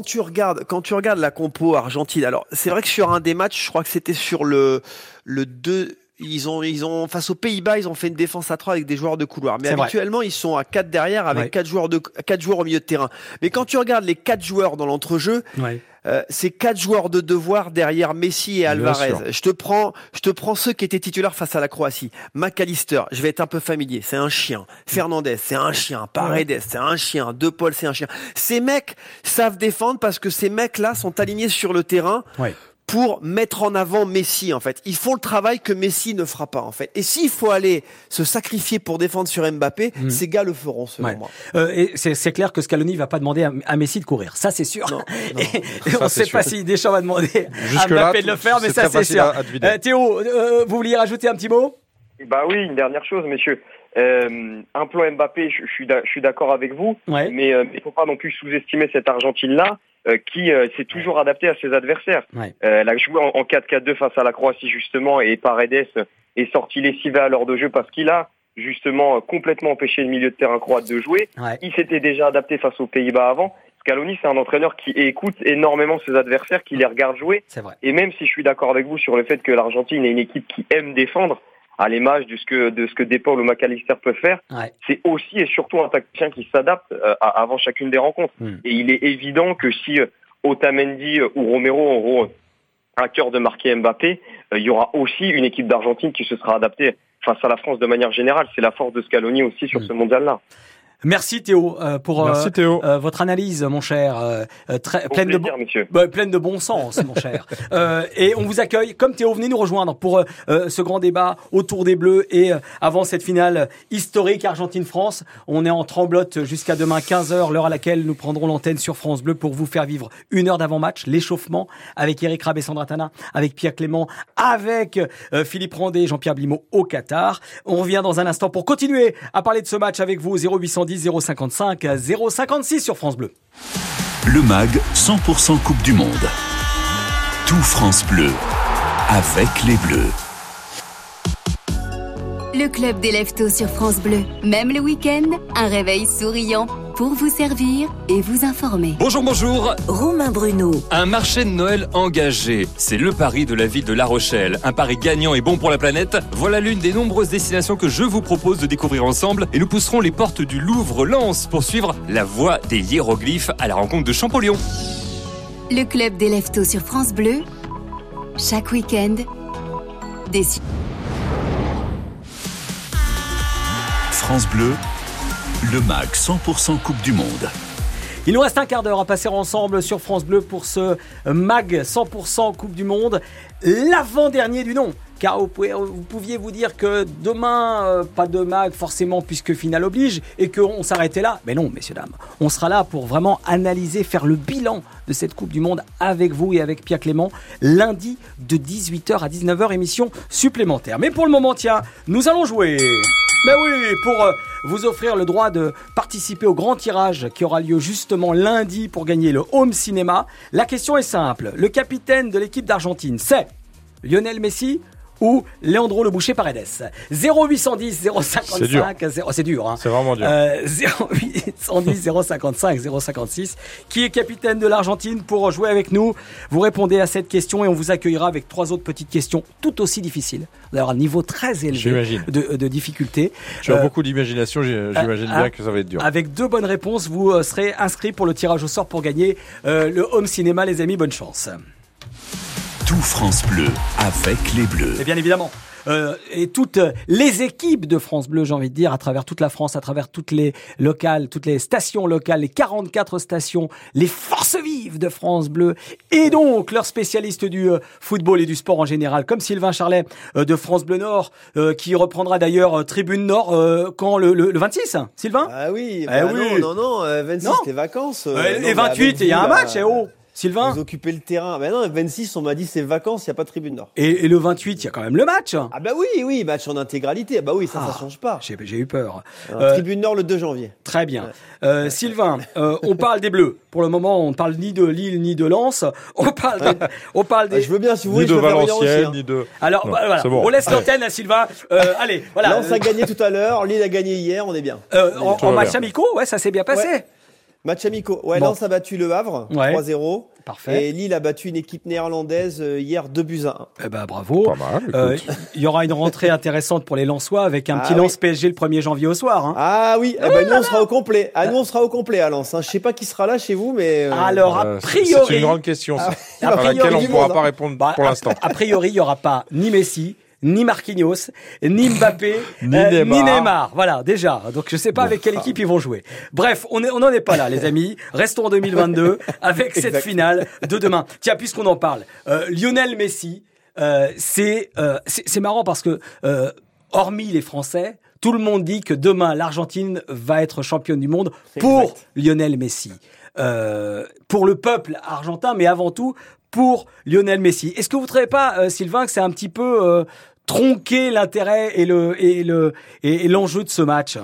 Speaker 5: tu regardes, quand tu regardes la compo argentine, alors c'est vrai que sur un des matchs, je crois que c'était sur le le 2 ils ont, ils ont, face aux Pays-Bas, ils ont fait une défense à 3 avec des joueurs de couloir. Mais habituellement, ils sont à 4 derrière avec 4 joueurs de, 4 joueurs au milieu de terrain. Mais quand tu regardes les 4 joueurs dans l'entrejeu, euh, c'est 4 joueurs de devoir derrière Messi et Alvarez. Je te prends, je te prends ceux qui étaient titulaires face à la Croatie. McAllister, je vais être un peu familier, c'est un chien. Fernandez, c'est un chien. Paredes, c'est un chien. De Paul, c'est un chien. Ces mecs savent défendre parce que ces mecs-là sont alignés sur le terrain pour mettre en avant Messi en fait. Ils font le travail que Messi ne fera pas en fait. Et s'il faut aller se sacrifier pour défendre sur Mbappé, mm. ces gars le feront selon moi.
Speaker 2: Euh, et c'est clair que Scaloni va pas demander à, Messi de courir, ça c'est sûr. et, on ne sait pas si Deschamps va demander à Mbappé de le faire, mais ça c'est sûr. Euh, Théo, euh, vous vouliez rajouter un petit mot?
Speaker 13: Bah oui, une dernière chose, messieurs. un plan Mbappé, je, je suis d'accord avec vous, mais il ne faut pas non plus sous-estimer cette Argentine-là. Euh, qui euh, s'est toujours adapté à ses adversaires. Euh, elle a joué en, 4-4-2 face à la Croatie justement et Paredes est sorti lessivé à l'heure de jeu parce qu'il a justement complètement empêché le milieu de terrain croate de jouer. Il s'était déjà adapté face aux Pays-Bas avant. Scaloni, c'est un entraîneur qui écoute énormément ses adversaires, qui les regarde jouer. Et même si je suis d'accord avec vous sur le fait que l'Argentine est une équipe qui aime défendre, à l'image de ce que de ce que Depol ou McAllister peuvent faire. C'est aussi et surtout un tacticien qui s'adapte euh, avant chacune des rencontres. Hmm. Et il est évident que si euh, Otamendi euh, ou Romero auront un cœur de marquer Mbappé, il y aura aussi une équipe d'Argentine qui se sera adaptée face à la France de manière générale. C'est la force de Scaloni aussi sur hmm. ce mondial-là.
Speaker 2: Merci Théo euh, pour euh, euh, votre analyse, mon cher, très, pleine, de bon, bah, pleine de bon sens, mon cher. et on vous accueille, comme Théo, venez nous rejoindre pour ce grand débat autour des Bleus et avant cette finale historique Argentine-France. On est en tremblote jusqu'à demain 15h, l'heure à laquelle nous prendrons l'antenne sur France Bleu pour vous faire vivre une heure d'avant-match, l'échauffement avec Eric Rabé, Sandra Tana, avec Pierre Clément, avec Philippe Randé, Jean-Pierre Blimaud au Qatar. On revient dans un instant pour continuer à parler de ce match avec vous 0800 055 056 sur France Bleu.
Speaker 1: Le MAG 100% Coupe du Monde. Tout France Bleu avec les Bleus.
Speaker 10: Le club des leftos sur France Bleu. Même le week-end, un réveil souriant pour vous servir et vous informer.
Speaker 14: Bonjour, bonjour.
Speaker 10: Romain Bruno.
Speaker 14: Un marché de Noël engagé. C'est le pari de la ville de La Rochelle. Un pari gagnant et bon pour la planète. Voilà l'une des nombreuses destinations que je vous propose de découvrir ensemble et nous pousserons les portes du Louvre-Lens pour suivre la voie des hiéroglyphes à la rencontre de Champollion.
Speaker 10: Le club des leftos sur France Bleu. Chaque week-end, des
Speaker 1: France Bleu, le MAG 100% Coupe du Monde.
Speaker 2: Il nous reste un quart d'heure à passer ensemble sur France Bleu pour ce MAG 100% Coupe du Monde, l'avant-dernier du nom. Car vous, pouviez vous dire que demain, euh, pas de MAG forcément puisque finale oblige et qu'on s'arrêtait là. Mais non, messieurs, dames, on sera là pour vraiment analyser, faire le bilan de cette Coupe du Monde avec vous et avec Pierre Clément lundi de 18h à 19h, émission supplémentaire. Mais pour le moment, tiens, nous allons jouer. Ben oui, pour euh, vous offrir le droit de participer au grand tirage qui aura lieu justement lundi pour gagner le Home Cinéma. La question est simple. Le capitaine de l'équipe d'Argentine, c'est Lionel Messi ou Leandro Le Boucher Paredes. 0810 055
Speaker 3: C'est dur.
Speaker 2: 0 0810 055 0 c'est dur hein.
Speaker 3: C'est vraiment dur.
Speaker 2: Euh, 0810 055 056 qui est capitaine de l'Argentine pour jouer avec nous? Vous répondez à cette question et on vous accueillera avec trois autres petites questions tout aussi difficiles. D'ailleurs, un niveau très élevé de, de difficulté.
Speaker 3: Tu as
Speaker 2: Euh,
Speaker 3: beaucoup d'imagination, j'ai- j'imagine
Speaker 2: ah,
Speaker 3: bien que ça va être dur.
Speaker 2: Avec deux bonnes réponses, vous euh, serez inscrit pour le tirage au sort pour gagner euh, le home cinéma, les amis. Bonne chance.
Speaker 1: Tout France Bleu avec les Bleus.
Speaker 2: Et bien évidemment. euh, et toutes les équipes de France Bleu, j'ai envie de dire, à travers toute la France, à travers toutes les locales, toutes les stations locales, les 44 stations, les forces vives de France Bleu, et donc leurs spécialistes du euh, football et du sport en général, comme Sylvain Charlet euh, de France Bleu Nord, euh, qui reprendra d'ailleurs euh, Tribune Nord euh, quand le, le, le 26, Sylvain?
Speaker 5: Ah oui,
Speaker 2: Eh
Speaker 5: bah
Speaker 2: oui.
Speaker 5: non, non, non, euh, 26,
Speaker 2: Non.
Speaker 5: c'est vacances. euh,
Speaker 2: Euh,
Speaker 5: non,
Speaker 2: Et
Speaker 5: bah,
Speaker 2: 28,
Speaker 5: avec
Speaker 2: il y a un match, eh oh Sylvain
Speaker 5: Vous occupez le terrain. Ben non, 26, on m'a dit c'est vacances, il n'y a pas de tribune nord.
Speaker 2: et, et le 28, il y a quand même le match
Speaker 5: Ah bah oui, oui, match en intégralité. Ah bah oui, ça, ça change pas.
Speaker 2: J'ai j'ai eu peur.
Speaker 5: Alors,
Speaker 2: Euh,
Speaker 5: Tribune Nord le 2 janvier.
Speaker 2: Très bien. Euh, Sylvain, euh, on parle des Bleus. Pour le moment, on ne parle ni de Lille ni de Lens. On parle, des- on parle des.
Speaker 5: Ah, je veux bien, si vous
Speaker 3: Ni
Speaker 5: voulez,
Speaker 3: de
Speaker 5: venir aussi.
Speaker 3: Valenciennes,
Speaker 5: hein.
Speaker 3: ni de.
Speaker 2: Alors
Speaker 3: Non,
Speaker 2: bah, voilà,
Speaker 3: c'est bon.
Speaker 2: on laisse l'antenne à Sylvain. Euh, allez, voilà.
Speaker 5: Lens a gagné tout à l'heure, Lille a gagné hier, on est bien.
Speaker 2: Euh, en, en match amicaux, ouais, ça s'est bien passé.
Speaker 5: Ouais. Match amicaux. Ouais,
Speaker 2: Bon.
Speaker 5: Lens a battu le Havre,
Speaker 2: Ouais.
Speaker 5: 3-0.
Speaker 2: Parfait.
Speaker 5: Et Lille a battu une équipe néerlandaise euh, hier 2 buts à 1.
Speaker 2: Eh ben bravo.
Speaker 3: Pas mal, écoute.
Speaker 2: Euh, Il y aura une rentrée intéressante pour les Lensois avec un
Speaker 5: Ah
Speaker 2: petit
Speaker 5: oui.
Speaker 2: Lens PSG le 1er janvier au soir. hein.
Speaker 5: Ah oui, eh ben, nous on sera au complet. Ah, nous on sera au complet à Lens. Hein. Je sais pas qui sera là chez vous, mais. euh,
Speaker 2: Alors a priori,
Speaker 3: C'est une grande question, ça.
Speaker 5: Ah,
Speaker 3: à laquelle on ne pourra
Speaker 5: monde,
Speaker 3: pas
Speaker 5: hein.
Speaker 3: répondre
Speaker 2: bah,
Speaker 3: pour
Speaker 2: a-
Speaker 3: l'instant.
Speaker 2: A, priori, il y aura pas ni Messi. Ni Marquinhos, ni Mbappé,
Speaker 3: Ni
Speaker 2: euh,
Speaker 3: Neymar.
Speaker 2: ni Neymar. Voilà, déjà. Donc je sais pas avec quelle équipe ils vont jouer. Bref, on n'en est pas là, les amis. Restons en 2022 avec cette finale de demain. Tiens, puisqu'on en parle, euh, Lionel Messi, euh, c'est marrant parce que hormis les Français, tout le monde dit que demain l'Argentine va être championne du monde pour
Speaker 5: Exact.
Speaker 2: Lionel Messi, Euh, pour le peuple argentin, mais avant tout pour Lionel Messi. Est-ce que vous ne trouvez pas, euh, Sylvain, que c'est un petit peu euh, tronqué l'intérêt et le et le et, et l'enjeu de ce match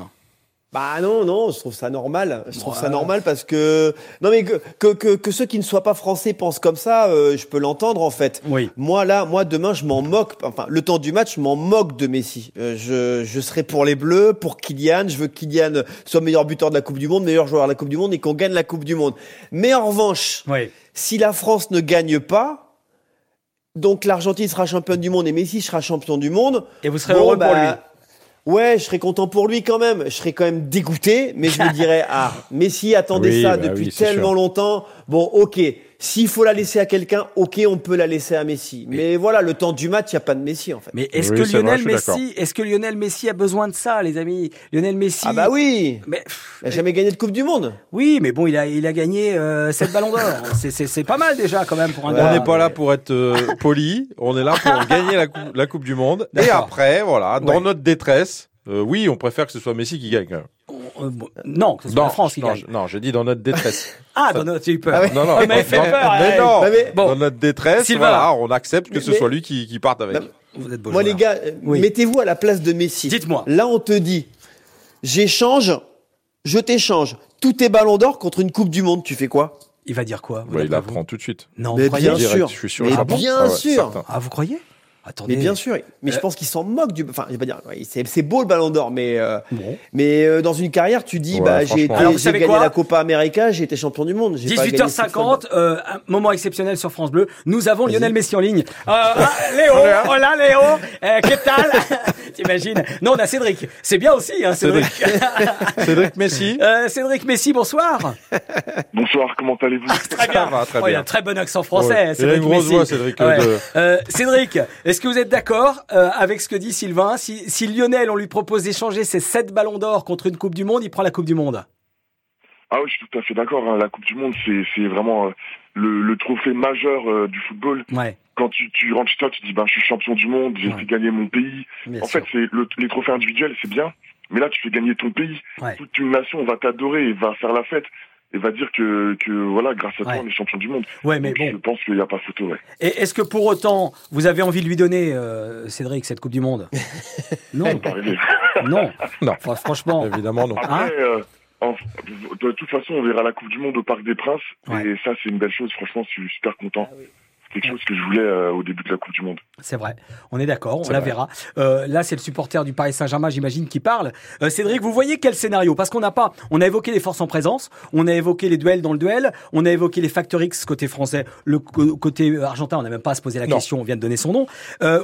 Speaker 5: Bah non, non, je trouve ça normal. Je trouve ça normal parce que non mais que, que, que, que ceux qui ne soient pas français pensent comme ça, euh, je peux l'entendre en fait.
Speaker 2: Oui.
Speaker 5: Moi là, moi demain, je m'en moque. Enfin, le temps du match, je m'en moque de Messi. Euh, je, je serai pour les Bleus, pour Kylian. Je veux que Kylian soit meilleur buteur de la Coupe du Monde, meilleur joueur de la Coupe du Monde et qu'on gagne la Coupe du Monde. Mais en revanche,
Speaker 2: Oui.
Speaker 5: si la France ne gagne pas, donc l'Argentine sera championne du monde et Messi sera champion du monde.
Speaker 2: Et vous serez
Speaker 5: Bon,
Speaker 2: heureux pour
Speaker 5: bah,
Speaker 2: lui.
Speaker 5: Ouais, je serais content pour lui quand même. Je serais quand même dégoûté, mais je me dirais ah, Messi attendait
Speaker 3: Oui,
Speaker 5: ça
Speaker 3: bah
Speaker 5: depuis
Speaker 3: oui,
Speaker 5: tellement
Speaker 3: sûr.
Speaker 5: longtemps. Bon, ok. S'il faut la laisser à quelqu'un, ok, on peut la laisser à Messi. Mais voilà, le temps du match, il y a pas de Messi en fait.
Speaker 2: Mais est-ce
Speaker 3: Oui,
Speaker 2: que Lionel
Speaker 3: je
Speaker 2: Messi, est-ce que Lionel Messi a besoin de ça, les amis? Lionel Messi.
Speaker 5: Ah bah oui.
Speaker 2: Mais pff,
Speaker 5: Il a jamais gagné de Coupe du Monde.
Speaker 2: oui, mais bon, il a il a gagné euh, 7 ballons d'or. C'est pas mal déjà quand même pour un
Speaker 5: Ouais.
Speaker 2: gars.
Speaker 3: On n'est pas là pour être euh, poli, on est là pour gagner la, coupe, la Coupe du Monde. Et après, voilà, dans
Speaker 2: Ouais.
Speaker 3: notre détresse, euh, oui, on préfère que ce soit Messi qui gagne. quand même.
Speaker 2: Euh, bon, non, que ce soit la France qui
Speaker 3: non,
Speaker 2: gagne.
Speaker 3: je- non, j'ai dit dans notre détresse.
Speaker 2: Ah, dans notre- j'ai eu peur.
Speaker 5: Ah ouais.
Speaker 3: non, non,
Speaker 2: Il m'avait fait peur.
Speaker 3: mais non,
Speaker 5: mais-
Speaker 2: Bon.
Speaker 3: dans notre détresse,
Speaker 2: Sylvain.
Speaker 3: voilà, on accepte que ce
Speaker 5: Mais-
Speaker 3: soit lui qui, qui parte avec.
Speaker 5: Non,
Speaker 2: Vous êtes beau
Speaker 5: Moi
Speaker 2: joueur.
Speaker 5: les gars, euh,
Speaker 2: Oui.
Speaker 5: mettez-vous à la place de Messi.
Speaker 2: Dites-moi.
Speaker 5: Là, on te dit, j'échange, je t'échange tous tes ballons d'or contre une Coupe du Monde. Tu fais quoi?
Speaker 2: Il va dire quoi? Vous
Speaker 3: Ouais, il
Speaker 2: d'après
Speaker 3: apprend tout de suite.
Speaker 2: Non,
Speaker 5: Mais bien sûr.
Speaker 3: je suis sûr.
Speaker 5: Mais
Speaker 3: Ah
Speaker 5: bien
Speaker 3: Ah
Speaker 5: sûr.
Speaker 2: Ah, vous croyez? Attendez.
Speaker 5: Mais bien sûr, mais je
Speaker 2: Euh,
Speaker 5: pense qu'il s'en moque du. Enfin, je vais pas dire. c'est c'est beau le Ballon d'Or, mais euh,
Speaker 2: Bon.
Speaker 5: mais euh, dans une carrière, tu dis,
Speaker 3: Ouais,
Speaker 5: bah j'ai gagné la Copa América, j'ai été champion du monde. j'ai pas gagné six fois
Speaker 2: 18h50, euh, un moment exceptionnel sur France Bleu. Nous avons
Speaker 5: Vas-y.
Speaker 2: Lionel Messi en ligne. Euh, ah, Léo, hola Léo, euh, qu'est-ce T'imagines Non, on a Cédric. C'est bien aussi, hein, Cédric.
Speaker 3: Cédric Messi.
Speaker 2: Euh, Cédric Messi, bonsoir.
Speaker 15: Bonsoir, comment allez-vous
Speaker 2: Très bien.
Speaker 3: Ça va, très
Speaker 2: Oh, il a
Speaker 3: bien.
Speaker 2: un très bon accent français.
Speaker 3: Ouais. Il a
Speaker 2: Cédric
Speaker 3: une grosse
Speaker 2: Messi.
Speaker 3: voix, Cédric,
Speaker 2: Ouais.
Speaker 3: de-
Speaker 2: Euh, Cédric, est-ce que vous êtes d'accord euh, avec ce que dit Sylvain? Si, si Lionel, on lui propose d'échanger ses 7 ballons d'or contre une Coupe du Monde, il prend la Coupe du Monde
Speaker 15: Ah oui, je suis tout à fait d'accord. hein. La Coupe du Monde, c'est c'est vraiment euh, le, le trophée majeur euh, du football.
Speaker 2: Ouais.
Speaker 15: Quand tu, tu rentres chez toi, tu dis, ben, je suis champion du monde, j'ai
Speaker 2: Ouais.
Speaker 15: fait gagner mon pays.
Speaker 2: Bien
Speaker 15: en
Speaker 2: sûr.
Speaker 15: fait, c'est le- les trophées individuels, c'est bien. Mais là, tu fais gagner ton pays.
Speaker 2: Ouais.
Speaker 15: Toute une nation va t'adorer et va faire la fête. Et va dire que, que voilà, grâce à toi,
Speaker 2: Ouais.
Speaker 15: on est champion du monde.
Speaker 2: Ouais, mais
Speaker 15: Donc,
Speaker 2: bon.
Speaker 15: Je pense qu'il n'y a pas photo, ouais.
Speaker 2: Et est-ce que pour autant, vous avez envie de lui donner, euh, Cédric, cette Coupe du Monde? Non, non.
Speaker 3: Non.
Speaker 2: Enfin, franchement,
Speaker 3: Évidemment, non.
Speaker 2: Hein?
Speaker 15: Euh, de toute façon, on verra la Coupe du Monde au Parc des Princes.
Speaker 2: Ouais.
Speaker 15: Et ça, c'est une belle chose. Franchement, je suis super content. Quelque chose que je voulais euh, au début de la Coupe du Monde.
Speaker 2: C'est vrai, on est d'accord, on la verra. Euh, là, c'est le supporter du Paris Saint-Germain, j'imagine, qui parle. Euh, Cédric, vous voyez quel scénario? Parce qu'on n'a pas, on a évoqué les forces en présence, on a évoqué les duels dans le duel, on a évoqué les facteurs X côté français, le côté argentin, on n'a même pas à se poser la question, on vient de donner son nom.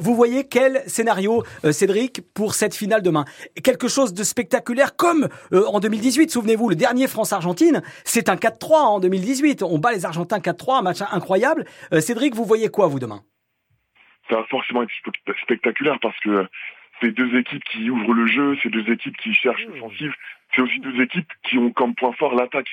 Speaker 2: vous voyez quel scénario, Cédric, pour cette finale demain? Quelque chose de spectaculaire comme en 2018. Souvenez-vous, le dernier France-Argentine, c'est un 4-3 en 2018. On bat les Argentins 4-3, un match incroyable. Cédric, vous voyez quoi, vous, demain?
Speaker 15: Ça va forcément être spectaculaire parce que c'est deux équipes qui ouvrent le jeu, c'est deux équipes qui cherchent mmh. l'offensive, c'est aussi deux équipes qui ont comme point fort l'attaque.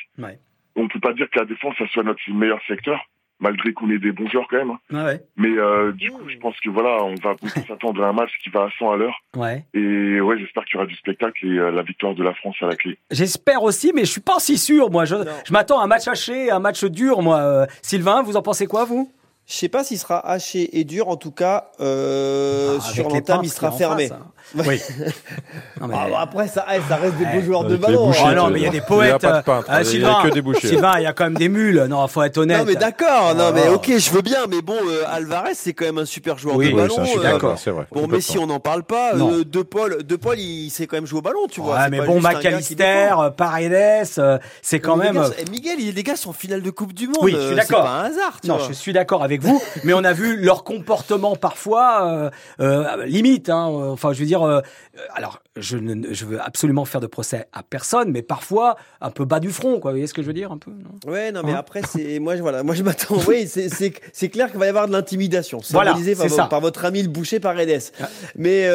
Speaker 15: On ne peut pas dire que la défense, ça soit notre meilleur secteur malgré qu'on ait des bons joueurs quand même. Hein.
Speaker 2: Ah ouais.
Speaker 15: Mais euh, du coup, je pense que voilà, on va s'attendre à un match qui va à 100 à l'heure.
Speaker 2: Ouais.
Speaker 15: Et ouais, j'espère qu'il y aura du spectacle et euh, la victoire de la France à la clé.
Speaker 2: J'espère aussi, mais je suis pas si sûr. Moi, je, je m'attends à un match haché, un match dur. Moi, euh, Sylvain, vous en pensez quoi, vous?
Speaker 5: Je sais pas s'il sera haché et dur. En tout cas, euh, ah, sur l'entame, il sera fermé.
Speaker 2: Hein. Oui.
Speaker 5: non, mais... ah, après, ça, ça reste des beaux joueurs de ballon.
Speaker 2: Ah non, mais il y a des poètes. Il y a pas de euh, Sylvain, il y a que des Sylvain, il y a quand même des mules. Non, faut être honnête.
Speaker 5: Non, mais d'accord. Non, mais ok, je veux bien. Mais bon, euh, Alvarez, c'est quand même un super joueur de ballon.
Speaker 3: Oui, d'accord, c'est vrai.
Speaker 5: Bon, mais si on n'en parle pas, euh, De Paul, De Paul, il sait quand même jouer au ballon, tu vois.
Speaker 2: mais bon, McAllister, Paredes, c'est quand même.
Speaker 5: Miguel, les gars sont en finale de Coupe du Monde.
Speaker 2: Oui, je suis d'accord.
Speaker 5: C'est pas un hasard.
Speaker 2: Non, je suis d'accord avec vous. Mais on a vu leur comportement parfois euh, euh, limite. Hein, enfin, je veux dire, euh, alors je ne je veux absolument faire de procès à personne, mais parfois un peu bas du front, quoi. Vous voyez ce que je veux dire un peu
Speaker 5: non? Ouais, non, mais hein? après c'est moi, je, voilà, moi je m'attends. oui, c'est clair qu'il va y avoir de l'intimidation, voilà, par, par, votre ami le boucher par Edes. Ah. Mais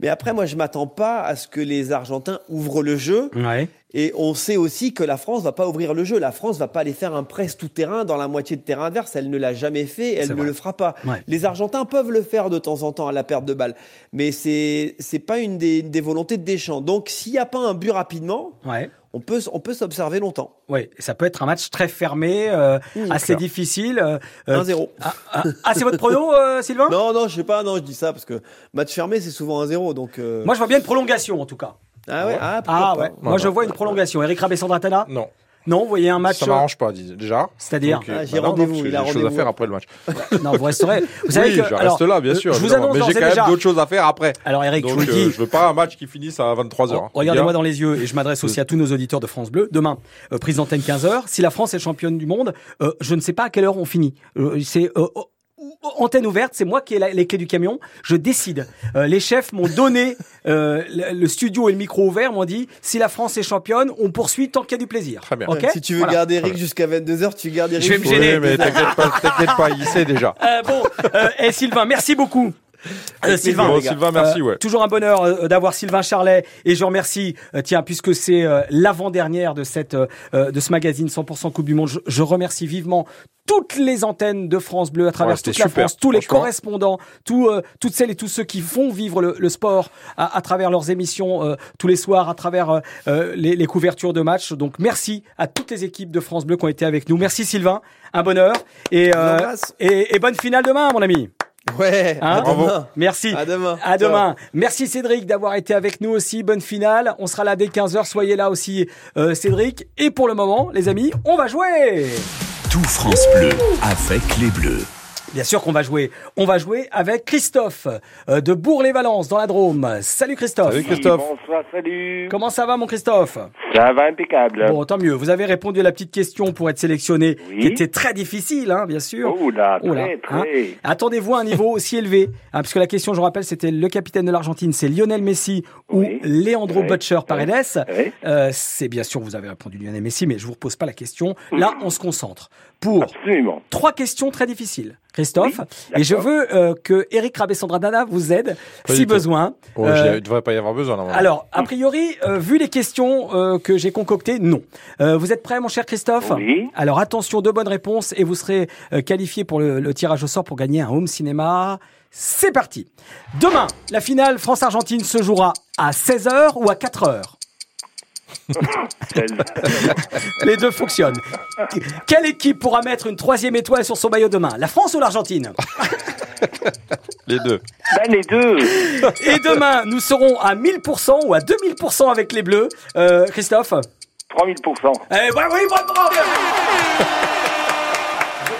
Speaker 5: mais après, moi je m'attends pas à ce que les Argentins ouvrent le jeu.
Speaker 2: Ouais.
Speaker 5: Et on sait aussi que la France va pas ouvrir le jeu. La France va pas aller faire un press tout terrain dans la moitié de terrain adverse. Elle ne l'a jamais fait. Elle ne le fera pas. Les Argentins peuvent le faire de temps en temps à la perte de balle, mais c'est c'est pas une des, des, volontés de Deschamps. Donc s'il n'y a pas un but rapidement,
Speaker 2: ouais.
Speaker 5: on peut on peut s'observer longtemps.
Speaker 2: Oui, ça peut être un match très fermé, euh, mmh, assez difficile. Euh,
Speaker 5: 1-0.
Speaker 2: Ah, ah, ah, c'est votre prono, euh, Sylvain?
Speaker 5: Non, non, je sais pas. Non, je dis ça parce que match fermé, c'est souvent 1-0. Donc euh,
Speaker 2: moi, je vois bien une prolongation en tout cas.
Speaker 5: Ah ouais, ah,
Speaker 2: ah ouais. Moi, je vois une prolongation. Eric Rabessandratana
Speaker 3: Non.
Speaker 2: Non, vous voyez un match.
Speaker 3: Ça m'arrange pas, déjà.
Speaker 2: C'est-à-dire
Speaker 5: ah, J'ai bah rendez-vous.
Speaker 3: Il a des choses à faire après le match.
Speaker 2: non, vous resterez.
Speaker 3: Vous savez oui, que, je reste là, bien sûr. Je vous annonce mais j'ai quand même d'autres choses à faire après.
Speaker 2: Alors, Eric,
Speaker 3: Donc,
Speaker 2: je vous le dis.
Speaker 3: Euh, je veux pas un match qui finisse à 23 h
Speaker 2: Regardez-moi dans les yeux et je m'adresse aussi à tous nos auditeurs de France Bleu. Demain, euh, prise d'antenne 15 h Si la France est championne du monde, euh, je ne sais pas à quelle heure on finit. Euh, c'est euh, antenne ouverte, c'est moi qui ai les clés du camion, je décide. Euh, les chefs m'ont donné euh, le, studio et le micro ouvert, m'ont dit si la France est championne, on poursuit tant qu'il y a du plaisir.
Speaker 3: Très bien.
Speaker 5: si tu veux garder Eric jusqu'à 22h, tu gardes Eric.
Speaker 2: Je vais me gêner.
Speaker 3: Oui, mais t'inquiète pas, pas, il sait déjà.
Speaker 2: Euh, bon, et Sylvain, merci beaucoup.
Speaker 3: Euh, Sylvain, Sylvain, merci. Ouais.
Speaker 2: toujours un bonheur d'avoir Sylvain Charlet et je remercie, tiens, puisque c'est l'avant-dernière de cette de ce magazine 100% Coupe du Monde, je, je remercie vivement toutes les antennes de France Bleu à travers toute la France, tous les correspondants, tout, euh, toutes celles et tous ceux qui font vivre le, le sport à, à, travers leurs émissions euh, tous les soirs, à travers euh, les, les, couvertures de matchs. Donc merci à toutes les équipes de France Bleu qui ont été avec nous. Merci Sylvain, un bonheur et, et, et bonne finale demain, mon ami.
Speaker 5: Ouais, hein à demain.
Speaker 2: Merci.
Speaker 5: À demain.
Speaker 2: À demain. Merci Cédric d'avoir été avec nous aussi. Bonne finale. On sera là dès 15h. Soyez là aussi, euh, Cédric. Et pour le moment, les amis, on va jouer.
Speaker 1: Tout France Bleu avec les Bleus.
Speaker 2: Bien sûr qu'on va jouer. On va jouer avec Christophe euh, de Bourg-les-Valence dans la Drôme. Salut Christophe.
Speaker 3: Salut Christophe.
Speaker 16: bonsoir, salut.
Speaker 2: Comment ça va mon Christophe?
Speaker 16: Ça va impeccable.
Speaker 2: Bon, tant mieux. Vous avez répondu à la petite question pour être sélectionné, qui était très difficile, hein, bien sûr.
Speaker 16: Oh là, très,
Speaker 2: hein. Attendez-vous à un niveau aussi élevé, hein, puisque la question, je rappelle, c'était le capitaine de l'Argentine, c'est Lionel Messi ou Leandro Butcher Paredes. Euh, c'est bien sûr, vous avez répondu Lionel Messi, mais je vous repose pas la question. Là, on se concentre pour trois questions très difficiles. Christophe, et je veux euh, que Eric Rabessandradana vous aide si besoin.
Speaker 3: Oh, euh, il ne devrait pas y avoir besoin.
Speaker 2: Alors, a priori, euh, vu les questions euh, que j'ai concoctées, non. Euh, vous êtes prêt, mon cher Christophe
Speaker 16: Oui.
Speaker 2: Alors, attention, deux bonnes réponses et vous serez qualifié pour le, le, tirage au sort pour gagner un home cinéma. C'est parti. Demain, la finale France-Argentine se jouera à 16h ou à 4h Les deux fonctionnent. Quelle équipe pourra mettre une troisième étoile sur son maillot demain La France ou l'Argentine?
Speaker 3: Les deux.
Speaker 16: Ben, les deux.
Speaker 2: Et demain, nous serons à 1000% ou à 2000% avec les Bleus. Euh, Christophe?
Speaker 16: 3000%.
Speaker 2: Eh ben oui, bravo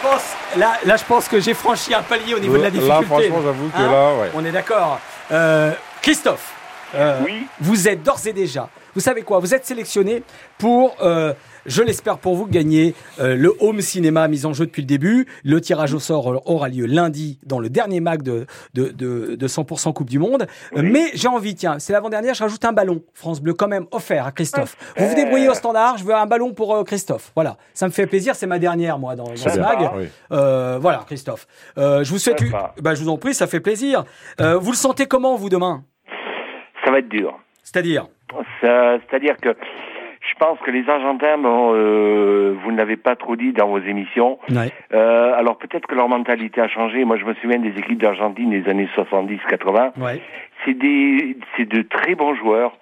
Speaker 2: pense, là, là, je pense que j'ai franchi un palier au niveau de la difficulté.
Speaker 3: Là, franchement, j'avoue que hein là, ouais.
Speaker 2: On est d'accord. Euh, Christophe, euh, oui. vous êtes d'ores et déjà, vous savez quoi Vous êtes sélectionné pour euh, je l'espère pour vous gagner euh, le home cinéma mis en jeu depuis le début. Le tirage au sort aura lieu lundi dans le dernier mag de, de, de, 100% Coupe du Monde. Mais j'ai envie, tiens, c'est l'avant-dernière, je rajoute un ballon. France Bleu quand même offert à Christophe. Vous vous débrouillez au standard, je veux un ballon pour euh, Christophe. Voilà, ça me fait plaisir, c'est ma dernière moi dans, dans ce mag. Euh, voilà, Christophe. je vous souhaite, bah, je vous en prie, ça fait plaisir. vous le sentez comment vous demain?
Speaker 16: Ça va être dur.
Speaker 2: C'est-à-dire
Speaker 16: C'est-à-dire que je pense que les Argentins, bon, euh, vous ne l'avez pas trop dit dans vos émissions. Euh, alors peut-être que leur mentalité a changé. Moi, je me souviens des équipes d'Argentine des années 70-80. C'est des, c'est de très bons joueurs,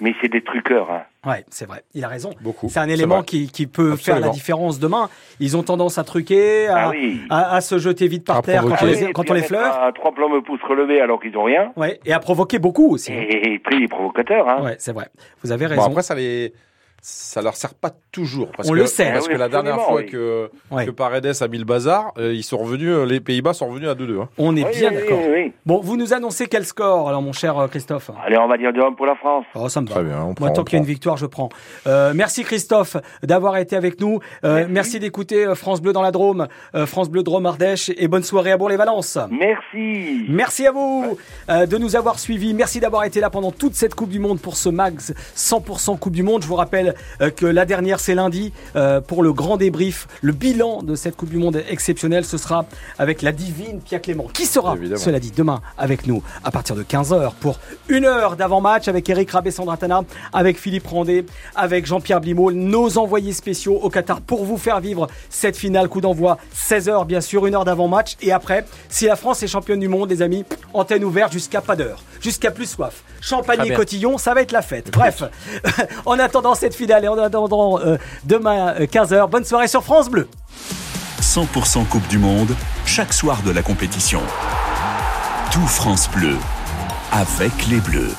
Speaker 16: mais c'est des truqueurs. Hein.
Speaker 2: Ouais, c'est vrai. Il a raison. Beaucoup. C'est un élément qui, qui peut faire la différence demain. Ils ont tendance à truquer, à, ah à, se jeter vite par terre quand, on les, quand on les fleure.
Speaker 16: À trois plombes pouces relevés alors qu'ils ont rien.
Speaker 2: Ouais, et à provoquer beaucoup aussi.
Speaker 16: Et, et puis les provocateurs. Hein.
Speaker 2: Ouais, c'est vrai. Vous avez raison.
Speaker 3: Bon, après, ça les ça leur sert pas toujours.
Speaker 2: Parce On que, le sait.
Speaker 3: Parce que la dernière fois que, que Paredes a mis le bazar, euh, ils sont revenus, euh, les Pays-Bas sont revenus à 2-2. Hein.
Speaker 2: On est bien d'accord. Bon, vous nous annoncez quel score, alors, mon cher euh, Christophe?
Speaker 16: Allez, on va dire 2-1 pour la France.
Speaker 2: Oh, ça me Très bien. On prend, Moi, tant qu'il y a une victoire, je prends. Euh, merci, Christophe, d'avoir été avec nous. Euh, merci, d'écouter France Bleu dans la Drôme, France Bleu Drôme Ardèche, et bonne soirée à Bourg-les-Valences.
Speaker 16: Merci.
Speaker 2: Merci à vous de nous avoir suivis. Merci d'avoir été là pendant toute cette Coupe du Monde pour ce Max 100% Coupe du Monde. Je vous rappelle que la dernière, c'est lundi euh, pour le grand débrief, le bilan de cette Coupe du Monde exceptionnelle. Ce sera avec la divine Pia Clément, qui sera, cela dit, demain avec nous à partir de 15h pour une heure d'avant-match avec Eric Rabé Sandratana, avec Philippe Randé, avec Jean-Pierre Blimaud, nos envoyés spéciaux au Qatar pour vous faire vivre cette finale. Coup d'envoi 16h, bien sûr, une heure d'avant-match. Et après, si la France est championne du monde, les amis, antenne ouverte jusqu'à pas d'heure, jusqu'à plus soif. Champagne et cotillon, ça va être la fête. Bref, en attendant cette finale et en attendant euh, demain 15h, euh, bonne soirée sur France Bleu.
Speaker 1: 100% Coupe du Monde, chaque soir de la compétition. Tout France Bleu, avec les Bleus.